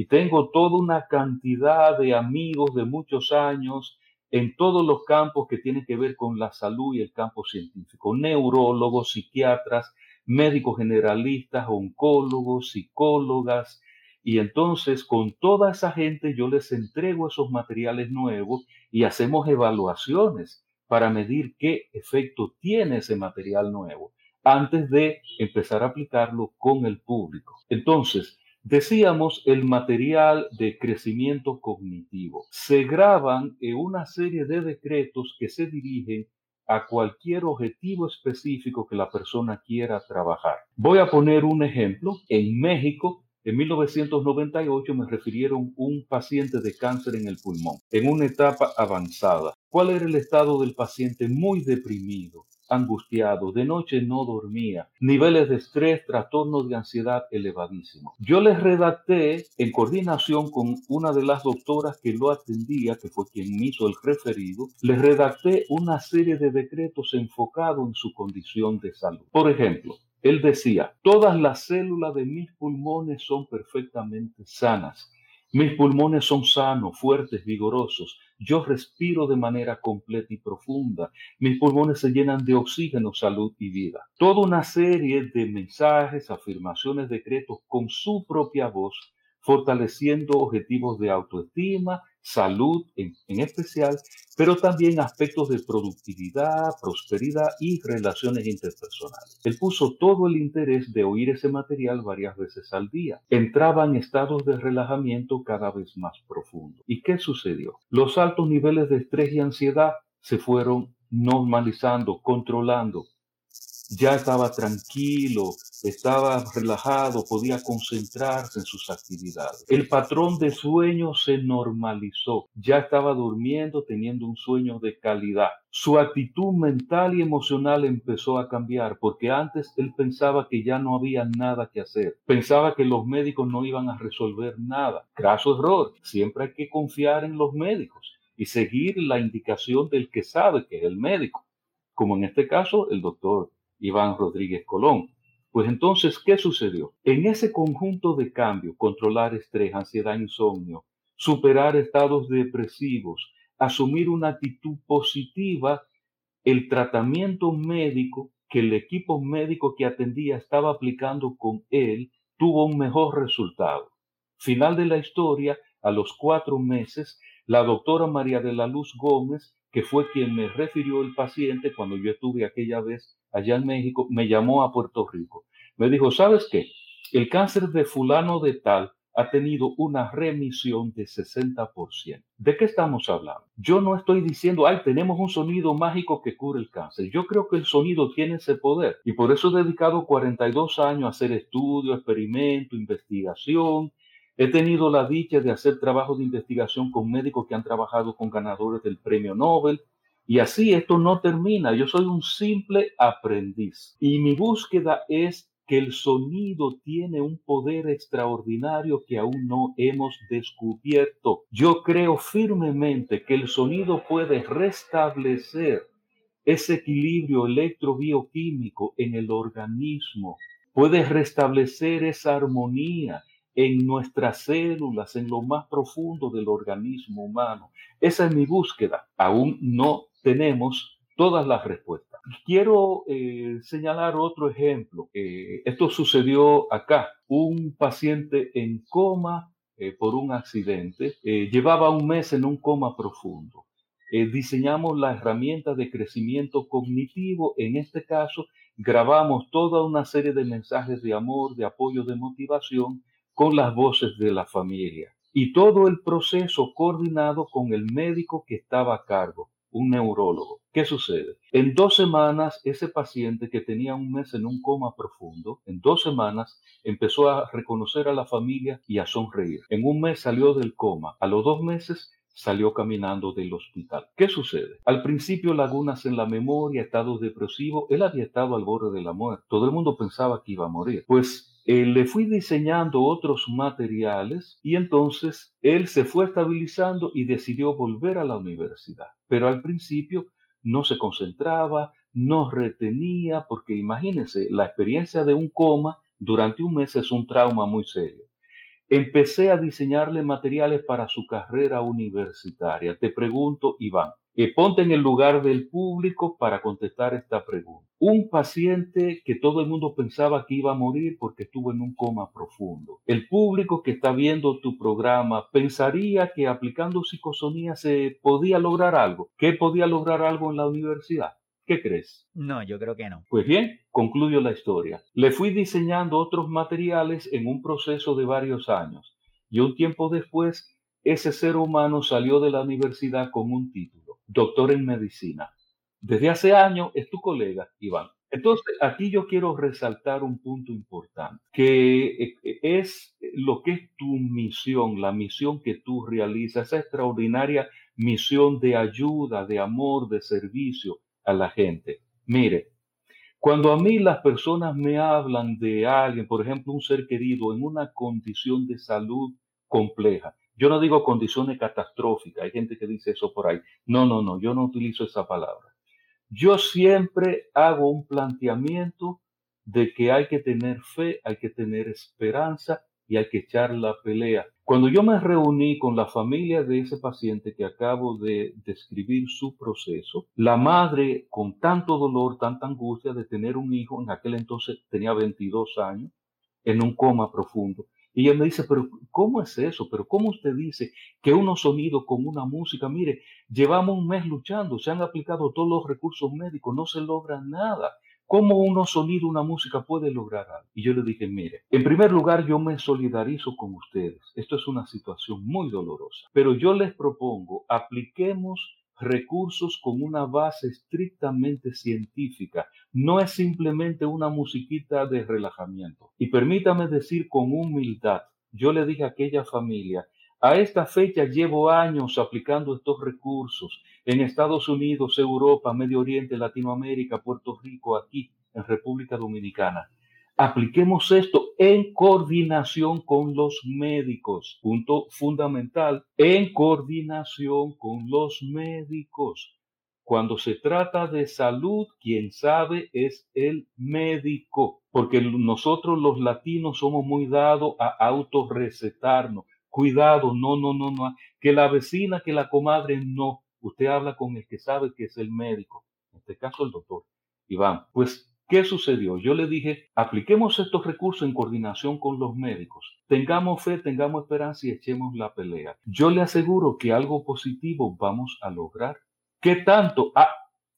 y tengo toda una cantidad de amigos de muchos años en todos los campos que tienen que ver con la salud y el campo científico, neurólogos, psiquiatras, médicos generalistas, oncólogos, psicólogas, y entonces con toda esa gente yo les entrego esos materiales nuevos y hacemos evaluaciones para medir qué efecto tiene ese material nuevo antes de empezar a aplicarlo con el público. Entonces, Decíamos el material de crecimiento cognitivo. Se graban en una serie de decretos que se dirigen a cualquier objetivo específico que la persona quiera trabajar. Voy a poner un ejemplo. En México, en 1998 me refirieron un paciente de cáncer en el pulmón, en una etapa avanzada. ¿Cuál era el estado del paciente? Muy deprimido angustiado, de noche no dormía, niveles de estrés, trastornos de ansiedad elevadísimos. Yo les redacté en coordinación con una de las doctoras que lo atendía, que fue quien me hizo el referido, les redacté una serie de decretos enfocados en su condición de salud. Por ejemplo, él decía, todas las células de mis pulmones son perfectamente sanas. Mis pulmones son sanos, fuertes, vigorosos. Yo respiro de manera completa y profunda. Mis pulmones se llenan de oxígeno, salud y vida. Toda una serie de mensajes, afirmaciones, decretos con su propia voz fortaleciendo objetivos de autoestima, salud en, especial, pero también aspectos de productividad, prosperidad y relaciones interpersonales. Él puso todo el interés de oír ese material varias veces al día. Entraba en estados de relajamiento cada vez más profundo. ¿Y qué sucedió? Los altos niveles de estrés y ansiedad se fueron normalizando, controlando, ya estaba tranquilo, estaba relajado, podía concentrarse en sus actividades. El patrón de sueño se normalizó, ya estaba durmiendo teniendo un sueño de calidad. Su actitud mental y emocional empezó a cambiar porque antes él pensaba que ya no había nada que hacer, pensaba que los médicos no iban a resolver nada. Graso error, siempre hay que confiar en los médicos y seguir la indicación del que sabe que es el médico, como en este caso el doctor Iván Rodríguez Colón. Pues entonces, ¿qué sucedió? En ese conjunto de cambios, controlar estrés, ansiedad, insomnio, superar estados depresivos, asumir una actitud positiva, el tratamiento médico que el equipo médico que atendía estaba aplicando con él tuvo un mejor resultado. Final de la historia, a los cuatro meses, la doctora María de la Luz Gómez, que fue quien me refirió el paciente cuando yo estuve aquella vez allá en México, me llamó a Puerto Rico. Me dijo, ¿sabes qué? El cáncer de fulano de tal ha tenido una remisión de 60%. ¿De qué estamos hablando? Yo no estoy diciendo, ay, tenemos un sonido mágico que cura el cáncer. Yo creo que el sonido tiene ese poder y por eso he dedicado 42 años a hacer estudio, experimento, investigación. He tenido la dicha de hacer trabajo de investigación con médicos que han trabajado con ganadores del premio Nobel, y así esto no termina. Yo soy un simple aprendiz y mi búsqueda es que el sonido tiene un poder extraordinario que aún no hemos descubierto. Yo creo firmemente que el sonido puede restablecer ese equilibrio electrobioquímico en el organismo, puede restablecer esa armonía en nuestras células, en lo más profundo del organismo humano. Esa es mi búsqueda. Aún no tenemos todas las respuestas. Quiero eh, señalar otro ejemplo. esto sucedió acá. Un paciente en coma eh, por un accidente eh, llevaba un mes en un coma profundo. diseñamos la herramienta de crecimiento cognitivo. En este caso, grabamos toda una serie de mensajes de amor, de apoyo, de motivación con las voces de la familia. Y todo el proceso coordinado con el médico que estaba a cargo un neurólogo. ¿Qué sucede? En dos semanas, ese paciente que tenía un mes en un coma profundo, en dos semanas empezó a reconocer a la familia y a sonreír. En un mes salió del coma. A los dos meses salió caminando del hospital. ¿Qué sucede? Al principio lagunas en la memoria, estado depresivo, él había estado al borde de la muerte. Todo el mundo pensaba que iba a morir. Pues eh, le fui diseñando otros materiales y entonces él se fue estabilizando y decidió volver a la universidad. Pero al principio no se concentraba, no retenía, porque imagínense, la experiencia de un coma durante un mes es un trauma muy serio. Empecé a diseñarle materiales para su carrera universitaria. Te pregunto, Iván, eh, ponte en el lugar del público para contestar esta pregunta. Un paciente que todo el mundo pensaba que iba a morir porque estuvo en un coma profundo. El público que está viendo tu programa pensaría que aplicando psicosonía se podía lograr algo. ¿Qué podía lograr algo en la universidad? ¿Qué crees? No, yo creo que no. Pues bien, concluyo la historia. Le fui diseñando otros materiales en un proceso de varios años y un tiempo después ese ser humano salió de la universidad con un título, doctor en medicina. Desde hace años es tu colega, Iván. Entonces, aquí yo quiero resaltar un punto importante, que eh, es lo que es tu misión, la misión que tú realizas, esa extraordinaria misión de ayuda, de amor, de servicio, a la gente. Mire, cuando a mí las personas me hablan de alguien, por ejemplo, un ser querido en una condición de salud compleja, yo no digo condiciones catastróficas, hay gente que dice eso por ahí. No, no, no, yo no utilizo esa palabra. Yo siempre hago un planteamiento de que hay que tener fe, hay que tener esperanza y hay que echar la pelea. Cuando yo me reuní con la familia de ese paciente que acabo de describir su proceso, la madre con tanto dolor, tanta angustia de tener un hijo, en aquel entonces tenía 22 años, en un coma profundo. Y ella me dice, pero ¿cómo es eso? Pero ¿cómo usted dice que unos sonidos con una música? Mire, llevamos un mes luchando, se han aplicado todos los recursos médicos, no se logra nada. ¿Cómo uno sonido, una música puede lograr algo? Y yo le dije, mire, en primer lugar yo me solidarizo con ustedes. Esto es una situación muy dolorosa. Pero yo les propongo, apliquemos recursos con una base estrictamente científica. No es simplemente una musiquita de relajamiento. Y permítame decir con humildad, yo le dije a aquella familia, a esta fecha llevo años aplicando estos recursos en Estados Unidos, Europa, Medio Oriente, Latinoamérica, Puerto Rico, aquí en República Dominicana. Apliquemos esto en coordinación con los médicos. Punto fundamental, en coordinación con los médicos. Cuando se trata de salud, quien sabe es el médico, porque nosotros los latinos somos muy dados a autorrecetarnos Cuidado, no, no, no, no. Que la vecina, que la comadre, no. Usted habla con el que sabe que es el médico, en este caso el doctor. Iván, pues, ¿qué sucedió? Yo le dije, apliquemos estos recursos en coordinación con los médicos. Tengamos fe, tengamos esperanza y echemos la pelea. Yo le aseguro que algo positivo vamos a lograr. ¿Qué tanto? Ah,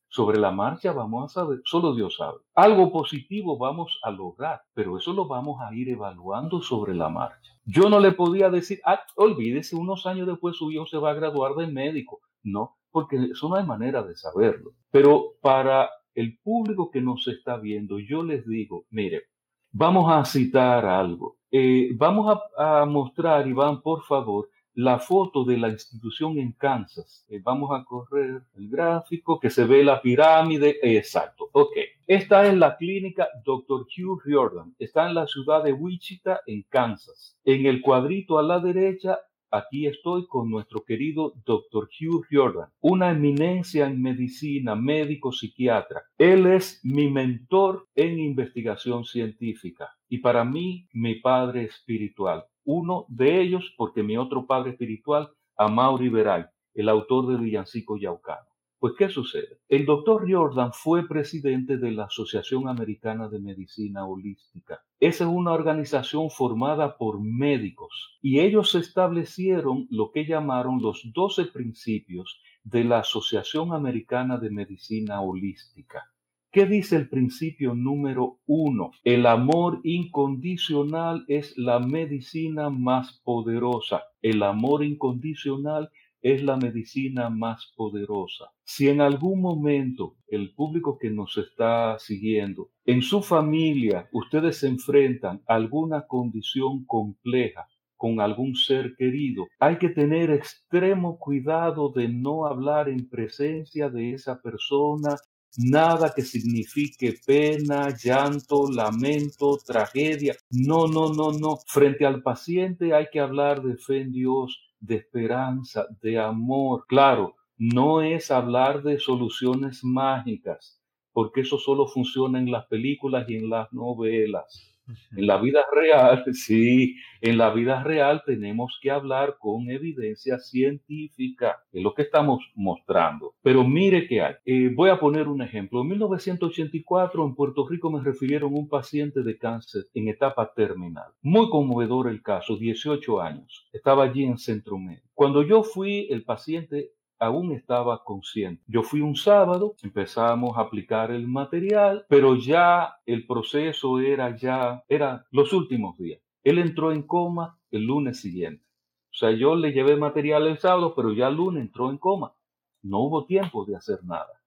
sobre la marcha vamos a saber, solo Dios sabe. Algo positivo vamos a lograr, pero eso lo vamos a ir evaluando sobre la marcha. Yo no le podía decir, ah, olvídese, unos años después su hijo se va a graduar de médico. No, porque eso no hay manera de saberlo. Pero para el público que nos está viendo, yo les digo, mire, vamos a citar algo. Eh, vamos a, a mostrar, Iván, por favor, la foto de la institución en Kansas. Eh, vamos a correr el gráfico que se ve la pirámide. exacto. Ok. Esta es la clínica Dr. Hugh Jordan. Está en la ciudad de Wichita, en Kansas. En el cuadrito a la derecha aquí estoy con nuestro querido Dr. Hugh Jordan, una eminencia en medicina, médico psiquiatra. Él es mi mentor en investigación científica y para mí mi padre espiritual. Uno de ellos porque mi otro padre espiritual, Amaury Veray, el autor de Villancico Yaucano. Pues, ¿qué sucede? El doctor Jordan fue presidente de la Asociación Americana de Medicina Holística. Esa es una organización formada por médicos y ellos establecieron lo que llamaron los 12 principios de la Asociación Americana de Medicina Holística. ¿Qué dice el principio número uno? El amor incondicional es la medicina más poderosa. El amor incondicional es la medicina más poderosa. Si en algún momento el público que nos está siguiendo, en su familia, ustedes se enfrentan a alguna condición compleja, con algún ser querido, hay que tener extremo cuidado de no hablar en presencia de esa persona nada que signifique pena, llanto, lamento, tragedia. No, no, no, no. Frente al paciente hay que hablar de fe en Dios, de esperanza, de amor. Claro, no es hablar de soluciones mágicas, porque eso solo funciona en las películas y en las novelas. En la vida real, sí, en la vida real tenemos que hablar con evidencia científica, es lo que estamos mostrando. Pero mire qué hay. Eh, voy a poner un ejemplo. En 1984 en Puerto Rico me refirieron un paciente de cáncer en etapa terminal. Muy conmovedor el caso, 18 años. Estaba allí en Centro Médico. Cuando yo fui, el paciente aún estaba consciente. Yo fui un sábado, empezamos a aplicar el material, pero ya el proceso era ya, era los últimos días. Él entró en coma el lunes siguiente. O sea, yo le llevé material el sábado, pero ya el lunes entró en coma. No hubo tiempo de hacer nada.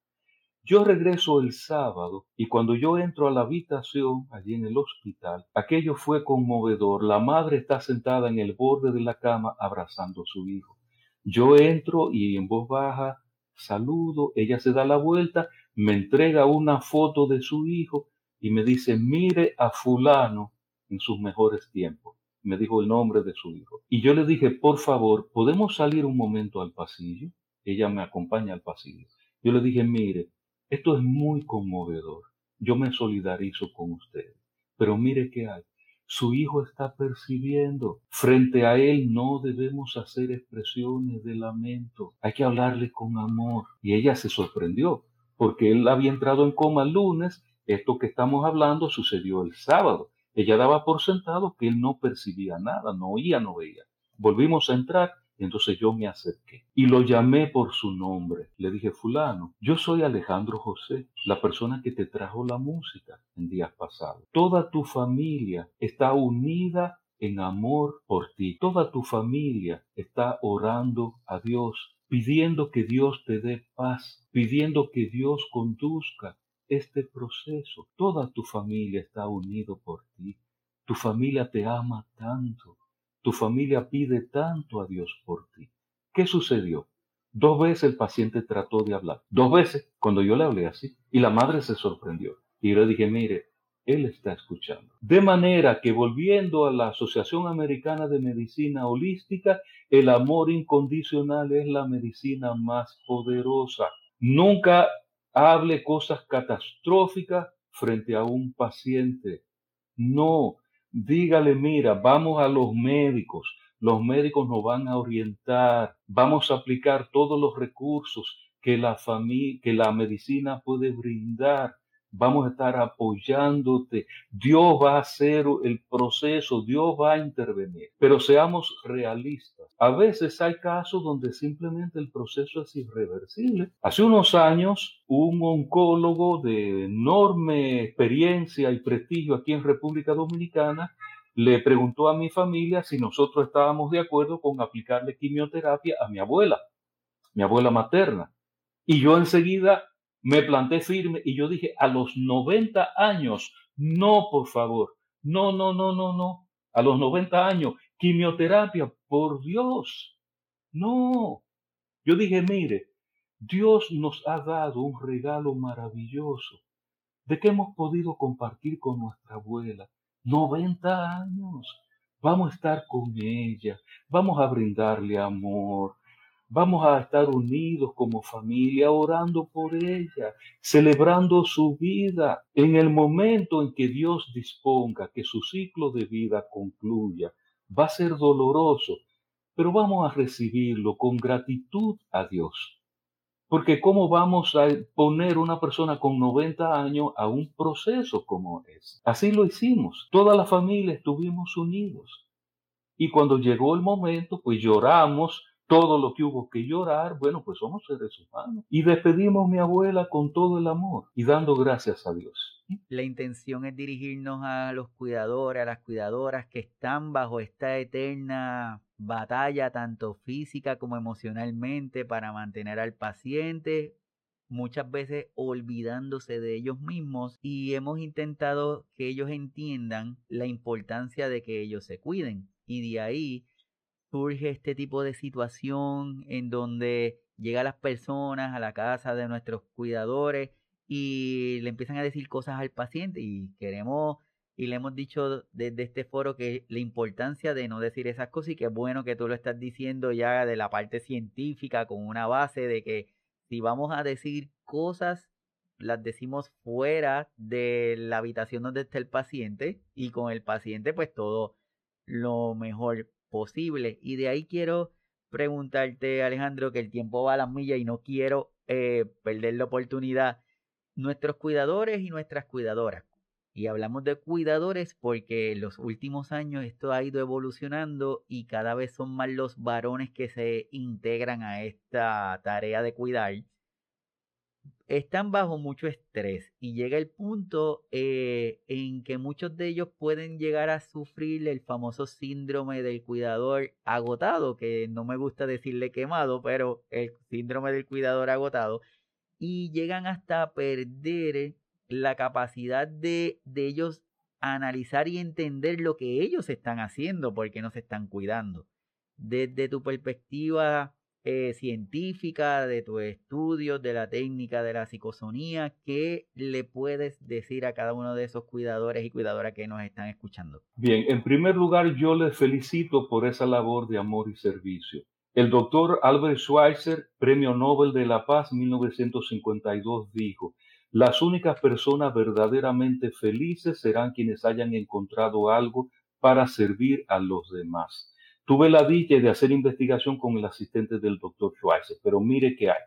Yo regreso el sábado y cuando yo entro a la habitación allí en el hospital, aquello fue conmovedor. La madre está sentada en el borde de la cama abrazando a su hijo. Yo entro y en voz baja saludo, ella se da la vuelta, me entrega una foto de su hijo y me dice, mire a fulano en sus mejores tiempos. Me dijo el nombre de su hijo. Y yo le dije, por favor, ¿podemos salir un momento al pasillo? Ella me acompaña al pasillo. Yo le dije, mire, esto es muy conmovedor. Yo me solidarizo con usted. Pero mire qué hay su hijo está percibiendo. Frente a él no debemos hacer expresiones de lamento, hay que hablarle con amor. Y ella se sorprendió, porque él había entrado en coma el lunes, esto que estamos hablando sucedió el sábado. Ella daba por sentado que él no percibía nada, no oía, no veía. Volvimos a entrar entonces yo me acerqué y lo llamé por su nombre. Le dije, fulano, yo soy Alejandro José, la persona que te trajo la música en días pasados. Toda tu familia está unida en amor por ti. Toda tu familia está orando a Dios, pidiendo que Dios te dé paz, pidiendo que Dios conduzca este proceso. Toda tu familia está unido por ti. Tu familia te ama tanto. Tu familia pide tanto a Dios por ti. ¿Qué sucedió? Dos veces el paciente trató de hablar. Dos veces cuando yo le hablé así. Y la madre se sorprendió. Y yo le dije, mire, él está escuchando. De manera que volviendo a la Asociación Americana de Medicina Holística, el amor incondicional es la medicina más poderosa. Nunca hable cosas catastróficas frente a un paciente. No, dígale, mira, vamos a los médicos, los médicos nos van a orientar, vamos a aplicar todos los recursos que la, que la medicina puede brindar vamos a estar apoyándote, Dios va a hacer el proceso, Dios va a intervenir, pero seamos realistas. A veces hay casos donde simplemente el proceso es irreversible. Hace unos años, un oncólogo de enorme experiencia y prestigio aquí en República Dominicana le preguntó a mi familia si nosotros estábamos de acuerdo con aplicarle quimioterapia a mi abuela, mi abuela materna. Y yo enseguida me planté firme y yo dije, a los 90 años, no, por favor, no, no, no, no, no, a los 90 años, quimioterapia, por Dios, no. Yo dije, mire, Dios nos ha dado un regalo maravilloso de que hemos podido compartir con nuestra abuela. 90 años. Vamos a estar con ella, vamos a brindarle amor, Vamos a estar unidos como familia orando por ella, celebrando su vida en el momento en que Dios disponga que su ciclo de vida concluya. Va a ser doloroso, pero vamos a recibirlo con gratitud a Dios. Porque ¿cómo vamos a poner una persona con 90 años a un proceso como ese? Así lo hicimos. Toda la familia estuvimos unidos. Y cuando llegó el momento, pues lloramos todo lo que hubo que llorar. Bueno, pues somos seres humanos. Y despedimos a mi abuela con todo el amor y dando gracias a Dios. La intención es dirigirnos a los cuidadores, a las cuidadoras que están bajo esta eterna batalla, tanto física como emocionalmente, para mantener al paciente, muchas veces olvidándose de ellos mismos y hemos intentado que ellos entiendan la importancia de que ellos se cuiden. Y de ahí surge este tipo de situación en donde llegan las personas a la casa de nuestros cuidadores y le empiezan a decir cosas al paciente y queremos y le hemos dicho desde este foro que la importancia de no decir esas cosas y que es bueno que tú lo estás diciendo ya de la parte científica con una base de que si vamos a decir cosas las decimos fuera de la habitación donde está el paciente y con el paciente pues todo lo mejor y de ahí quiero preguntarte Alejandro que el tiempo va a las millas y no quiero eh, perder la oportunidad nuestros cuidadores y nuestras cuidadoras. Y hablamos de cuidadores porque en los últimos años esto ha ido evolucionando y cada vez son más los varones que se integran a esta tarea de cuidar. Están bajo mucho estrés y llega el punto eh, en que muchos de ellos pueden llegar a sufrir el famoso síndrome del cuidador agotado, que no me gusta decirle quemado, pero el síndrome del cuidador agotado, y llegan hasta perder la capacidad de, de ellos analizar y entender lo que ellos están haciendo porque no se están cuidando. Desde tu perspectiva eh, científica, de tu estudio, de la técnica de la psicosonía, ¿qué le puedes decir a cada uno de esos cuidadores y cuidadoras que nos están escuchando? Bien, en primer lugar yo les felicito por esa labor de amor y servicio. El doctor Albert Schweitzer, Premio Nobel de la Paz 1952, dijo, las únicas personas verdaderamente felices serán quienes hayan encontrado algo para servir a los demás. Tuve la dicha de hacer investigación con el asistente del doctor Schweitzer, pero mire qué hay.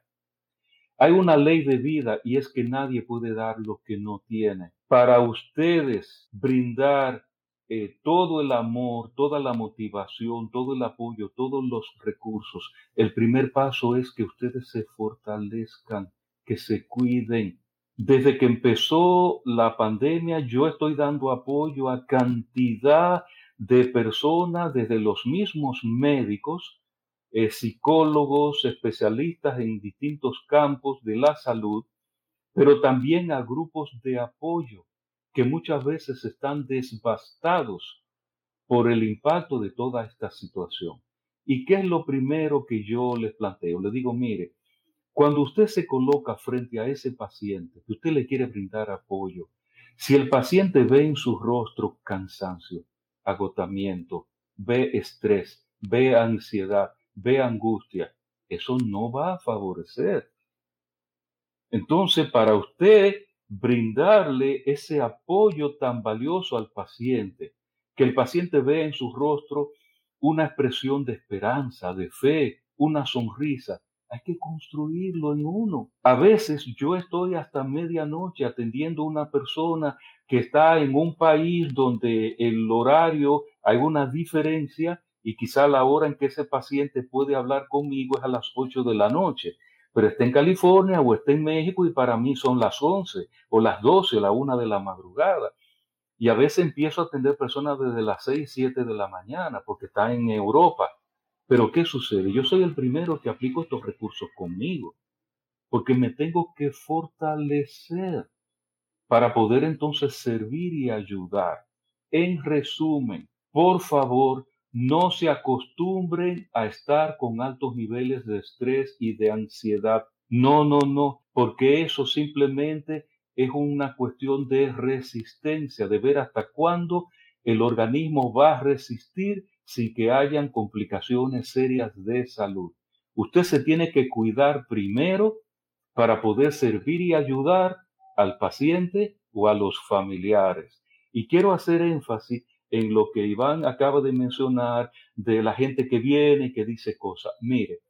Hay una ley de vida y es que nadie puede dar lo que no tiene. Para ustedes brindar eh, todo el amor, toda la motivación, todo el apoyo, todos los recursos. El primer paso es que ustedes se fortalezcan, que se cuiden. Desde que empezó la pandemia, yo estoy dando apoyo a cantidad de personas, desde los mismos médicos, eh, psicólogos, especialistas en distintos campos de la salud, pero también a grupos de apoyo que muchas veces están desbastados por el impacto de toda esta situación. ¿Y qué es lo primero que yo les planteo? Le digo, mire, cuando usted se coloca frente a ese paciente, que usted le quiere brindar apoyo, si el paciente ve en su rostro cansancio, agotamiento, ve estrés, ve ansiedad, ve angustia, eso no va a favorecer. Entonces, para usted brindarle ese apoyo tan valioso al paciente, que el paciente vea en su rostro una expresión de esperanza, de fe, una sonrisa. Hay que construirlo en uno. A veces yo estoy hasta medianoche atendiendo a una persona que está en un país donde el horario hay una diferencia y quizá la hora en que ese paciente puede hablar conmigo es a las 8 de la noche pero está en California o está en México y para mí son las 11 o las 12 o la 1 de la madrugada. Y a veces empiezo a atender personas desde las 6, 7 de la mañana porque están en Europa. Pero ¿qué sucede? Yo soy el primero que aplico estos recursos conmigo porque me tengo que fortalecer para poder entonces servir y ayudar. En resumen, por favor, no se acostumbren a estar con altos niveles de estrés y de ansiedad. No, no, no, porque eso simplemente es una cuestión de resistencia, de ver hasta cuándo el organismo va a resistir sin que hayan complicaciones serias de salud. Usted se tiene que cuidar primero para poder servir y ayudar al paciente o a los familiares. Y quiero hacer énfasis en lo que Iván acaba de mencionar de la gente que viene que dice cosas. Mire,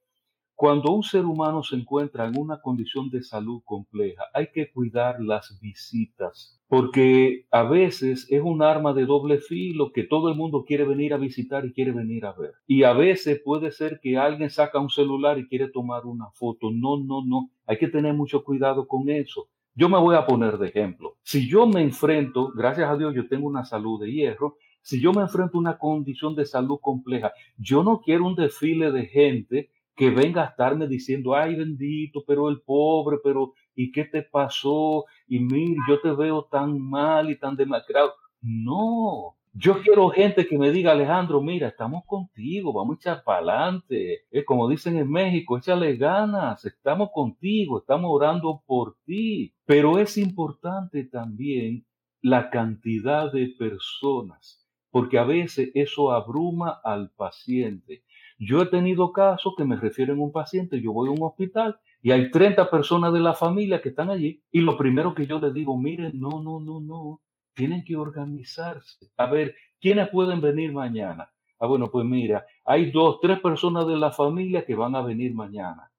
cuando un ser humano se encuentra en una condición de salud compleja, hay que cuidar las visitas, porque a veces es un arma de doble filo que todo el mundo quiere venir a visitar y quiere venir a ver. Y a veces puede ser que alguien saca un celular y quiere tomar una foto. No, no, no. Hay que tener mucho cuidado con eso. Yo me voy a poner de ejemplo. Si yo me enfrento, gracias a Dios yo tengo una salud de hierro, si yo me enfrento a una condición de salud compleja, yo no quiero un desfile de gente que venga a estarme diciendo, ay bendito, pero el pobre, pero ¿y qué te pasó? Y mire, yo te veo tan mal y tan demacrado. No, yo quiero gente que me diga, Alejandro, mira, estamos contigo, vamos a echar para adelante. Es como dicen en México, échale ganas, estamos contigo, estamos orando por ti. Pero es importante también la cantidad de personas, porque a veces eso abruma al paciente. Yo he tenido casos que me refieren a un paciente, yo voy a un hospital y hay 30 personas de la familia que están allí y lo primero que yo les digo, miren, no, no, no, no, tienen que organizarse. A ver, ¿quiénes pueden venir mañana? Ah, bueno, pues mira, hay dos, tres personas de la familia que van a venir mañana.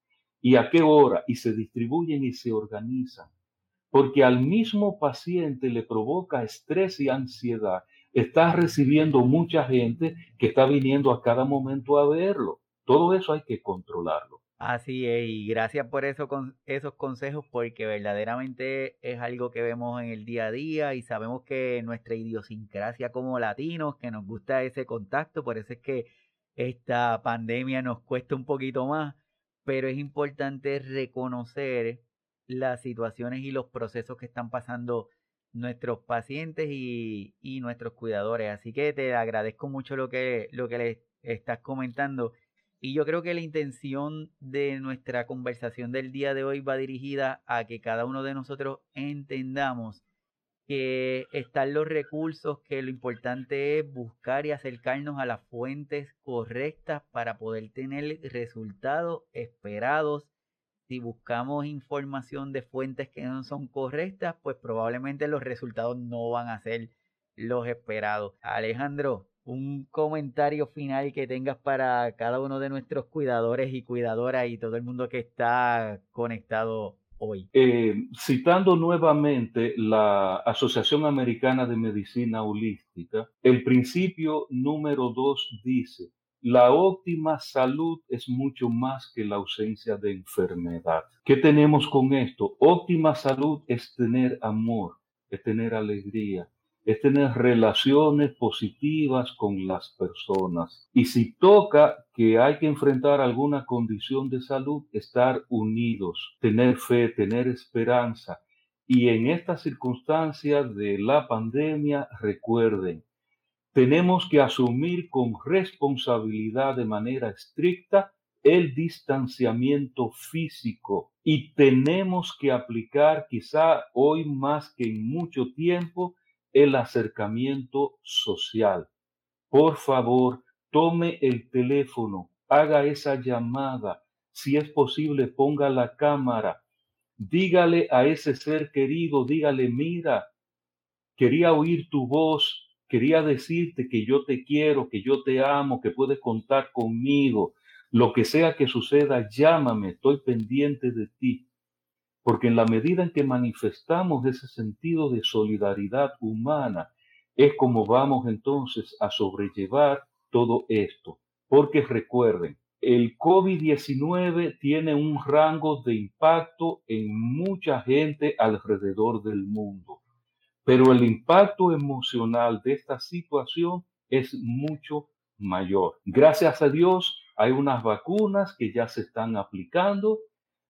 ¿Y a qué hora? Y se distribuyen y se organizan. Porque al mismo paciente le provoca estrés y ansiedad está recibiendo mucha gente que está viniendo a cada momento a verlo. Todo eso hay que controlarlo. Así es, y gracias por esos consejos, porque verdaderamente es algo que vemos en el día a día y sabemos que nuestra idiosincrasia como latinos, que nos gusta ese contacto, por eso es que esta pandemia nos cuesta un poquito más, pero es importante reconocer las situaciones y los procesos que están pasando nuestros pacientes y, nuestros cuidadores. Así que te agradezco mucho lo que, lo que les estás comentando. Y yo creo que la intención de nuestra conversación del día de hoy va dirigida a que cada uno de nosotros entendamos que están los recursos, que lo importante es buscar y acercarnos a las fuentes correctas para poder tener resultados esperados si buscamos información de fuentes que no son correctas, pues probablemente los resultados no van a ser los esperados. Alejandro, un comentario final que tengas para cada uno de nuestros cuidadores y cuidadoras y todo el mundo que está conectado hoy. Eh, citando nuevamente la Asociación Americana de Medicina Holística, el principio número dos dice, la óptima salud es mucho más que la ausencia de enfermedad. ¿Qué tenemos con esto? Óptima salud es tener amor, es tener alegría, es tener relaciones positivas con las personas. Y si toca que hay que enfrentar alguna condición de salud, estar unidos, tener fe, tener esperanza. Y en estas circunstancias de la pandemia, recuerden, tenemos que asumir con responsabilidad de manera estricta el distanciamiento físico y tenemos que aplicar quizá hoy más que en mucho tiempo el acercamiento social. Por favor, tome el teléfono, haga esa llamada, si es posible, ponga la cámara, dígale a ese ser querido, dígale, mira, quería oír tu voz, Quería decirte que yo te quiero, que yo te amo, que puedes contar conmigo. Lo que sea que suceda, llámame, estoy pendiente de ti. Porque en la medida en que manifestamos ese sentido de solidaridad humana, es como vamos entonces a sobrellevar todo esto. Porque recuerden, el COVID-19 tiene un rango de impacto en mucha gente alrededor del mundo. Pero el impacto emocional de esta situación es mucho mayor. Gracias a Dios hay unas vacunas que ya se están aplicando,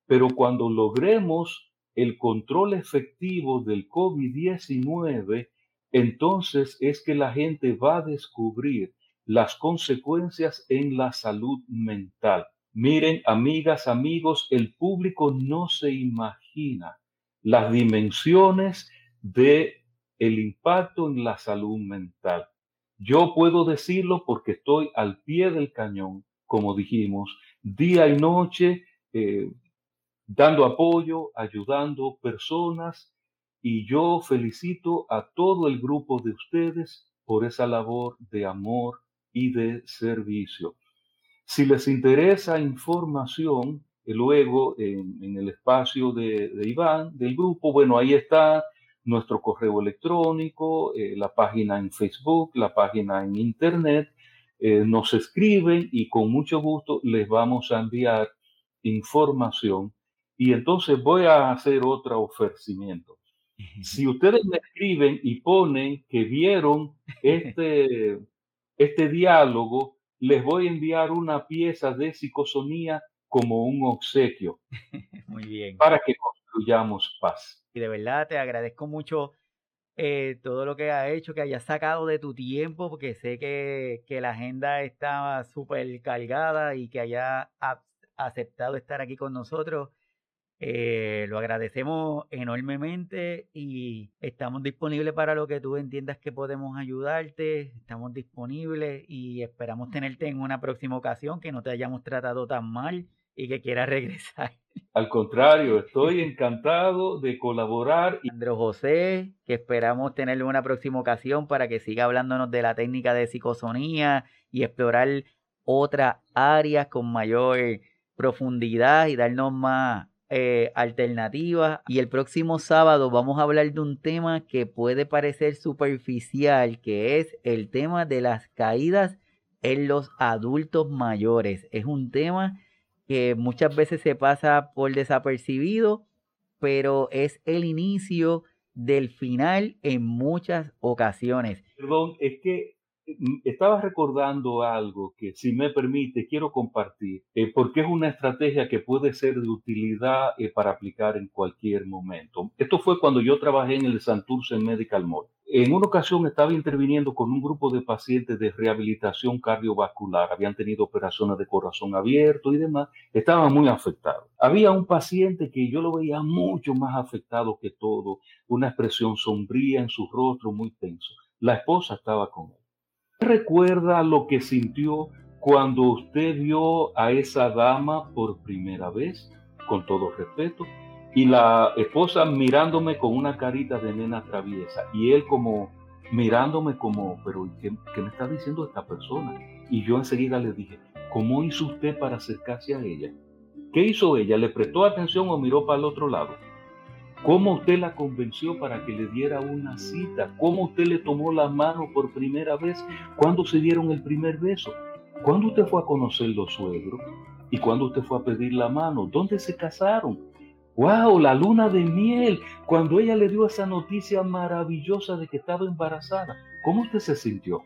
pero cuando logremos el control efectivo del COVID-19, entonces es que la gente va a descubrir las consecuencias en la salud mental. Miren, amigas, amigos, el público no se imagina las dimensiones de el impacto en la salud mental. Yo puedo decirlo porque estoy al pie del cañón, como dijimos, día y noche, eh, dando apoyo, ayudando personas, y yo felicito a todo el grupo de ustedes por esa labor de amor y de servicio. Si les interesa información, eh, luego en, el espacio de, Iván, del grupo, bueno, ahí está nuestro correo electrónico, eh, la página en Facebook, la página en Internet. Eh, nos escriben y con mucho gusto les vamos a enviar información. Y entonces voy a hacer otro ofrecimiento. Si ustedes me escriben y ponen que vieron este, este diálogo, les voy a enviar una pieza de psicosonía como un obsequio. Muy bien. Para que Y de verdad te agradezco mucho eh, todo lo que has hecho, que hayas sacado de tu tiempo, porque sé que, que la agenda estaba súper cargada y que hayas aceptado estar aquí con nosotros. Eh, lo agradecemos enormemente y estamos disponibles para lo que tú entiendas que podemos ayudarte. Estamos disponibles y esperamos tenerte en una próxima ocasión, que no te hayamos tratado tan mal y que quieras regresar. Al contrario, estoy encantado de colaborar. Andro José, que esperamos tenerle una próxima ocasión para que siga hablándonos de la técnica de psicosonía y explorar otras áreas con mayor profundidad y darnos más eh, alternativas. Y el próximo sábado vamos a hablar de un tema que puede parecer superficial, que es el tema de las caídas en los adultos mayores. Es un tema que muchas veces se pasa por desapercibido, pero es el inicio del final en muchas ocasiones. Perdón, es que Mm, estaba recordando algo que, si me permite, quiero compartir, eh, porque es una estrategia que puede ser de utilidad eh, para aplicar en cualquier momento. Esto fue cuando yo trabajé en el Santurce Medical Mall. En una ocasión estaba interviniendo con un grupo de pacientes de rehabilitación cardiovascular. Habían tenido operaciones de corazón abierto y demás. Estaban muy afectados. Había un paciente que yo lo veía mucho más afectado que todo. Una expresión sombría en su rostro, muy tenso. La esposa estaba con él recuerda lo que sintió cuando usted vio a esa dama por primera vez, con todo respeto, y la esposa mirándome con una carita de nena traviesa, y él como mirándome como, pero ¿qué, me está diciendo esta persona? Y yo enseguida le dije, ¿cómo hizo usted para acercarse a ella? ¿Qué hizo ella? ¿Le prestó atención o miró para el otro lado? ¿Cómo usted la convenció para que le diera una cita? ¿Cómo usted le tomó la mano por primera vez? ¿Cuándo se dieron el primer beso? ¿Cuándo usted fue a conocer los suegros? ¿Y cuándo usted fue a pedir la mano? ¿Dónde se casaron? ¡Wow! La luna de miel. Cuando ella le dio esa noticia maravillosa de que estaba embarazada. ¿Cómo usted se sintió?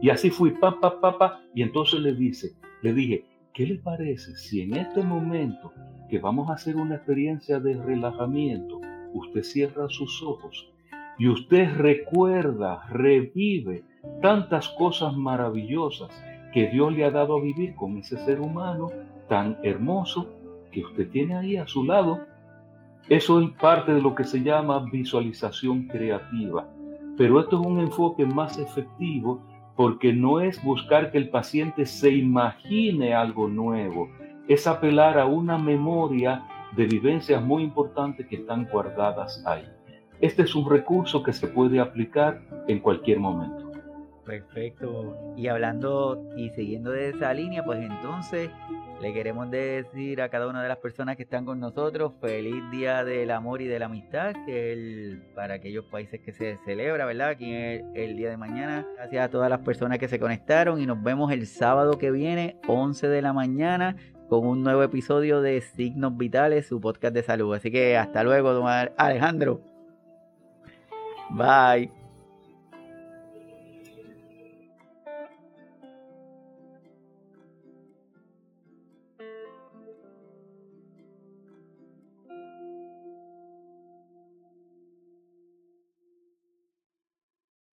Y así fui, pa, pa. Y entonces le dice, le dije, ¿qué le parece si en este momento que vamos a hacer una experiencia de relajamiento, usted cierra sus ojos y usted recuerda, revive tantas cosas maravillosas que Dios le ha dado a vivir con ese ser humano tan hermoso que usted tiene ahí a su lado. Eso es parte de lo que se llama visualización creativa. Pero esto es un enfoque más efectivo porque no es buscar que el paciente se imagine algo nuevo, es apelar a una memoria de vivencias muy importantes que están guardadas ahí. Este es un recurso que se puede aplicar en cualquier momento. Perfecto. Y hablando y siguiendo de esa línea, pues entonces le queremos decir a cada una de las personas que están con nosotros feliz día del amor y de la amistad, que es para aquellos países que se celebra, ¿verdad? Aquí el, el día de mañana. Gracias a todas las personas que se conectaron y nos vemos el sábado que viene, 11 de la mañana con un nuevo episodio de Signos Vitales, su podcast de salud. Así que hasta luego, don Alejandro. Bye.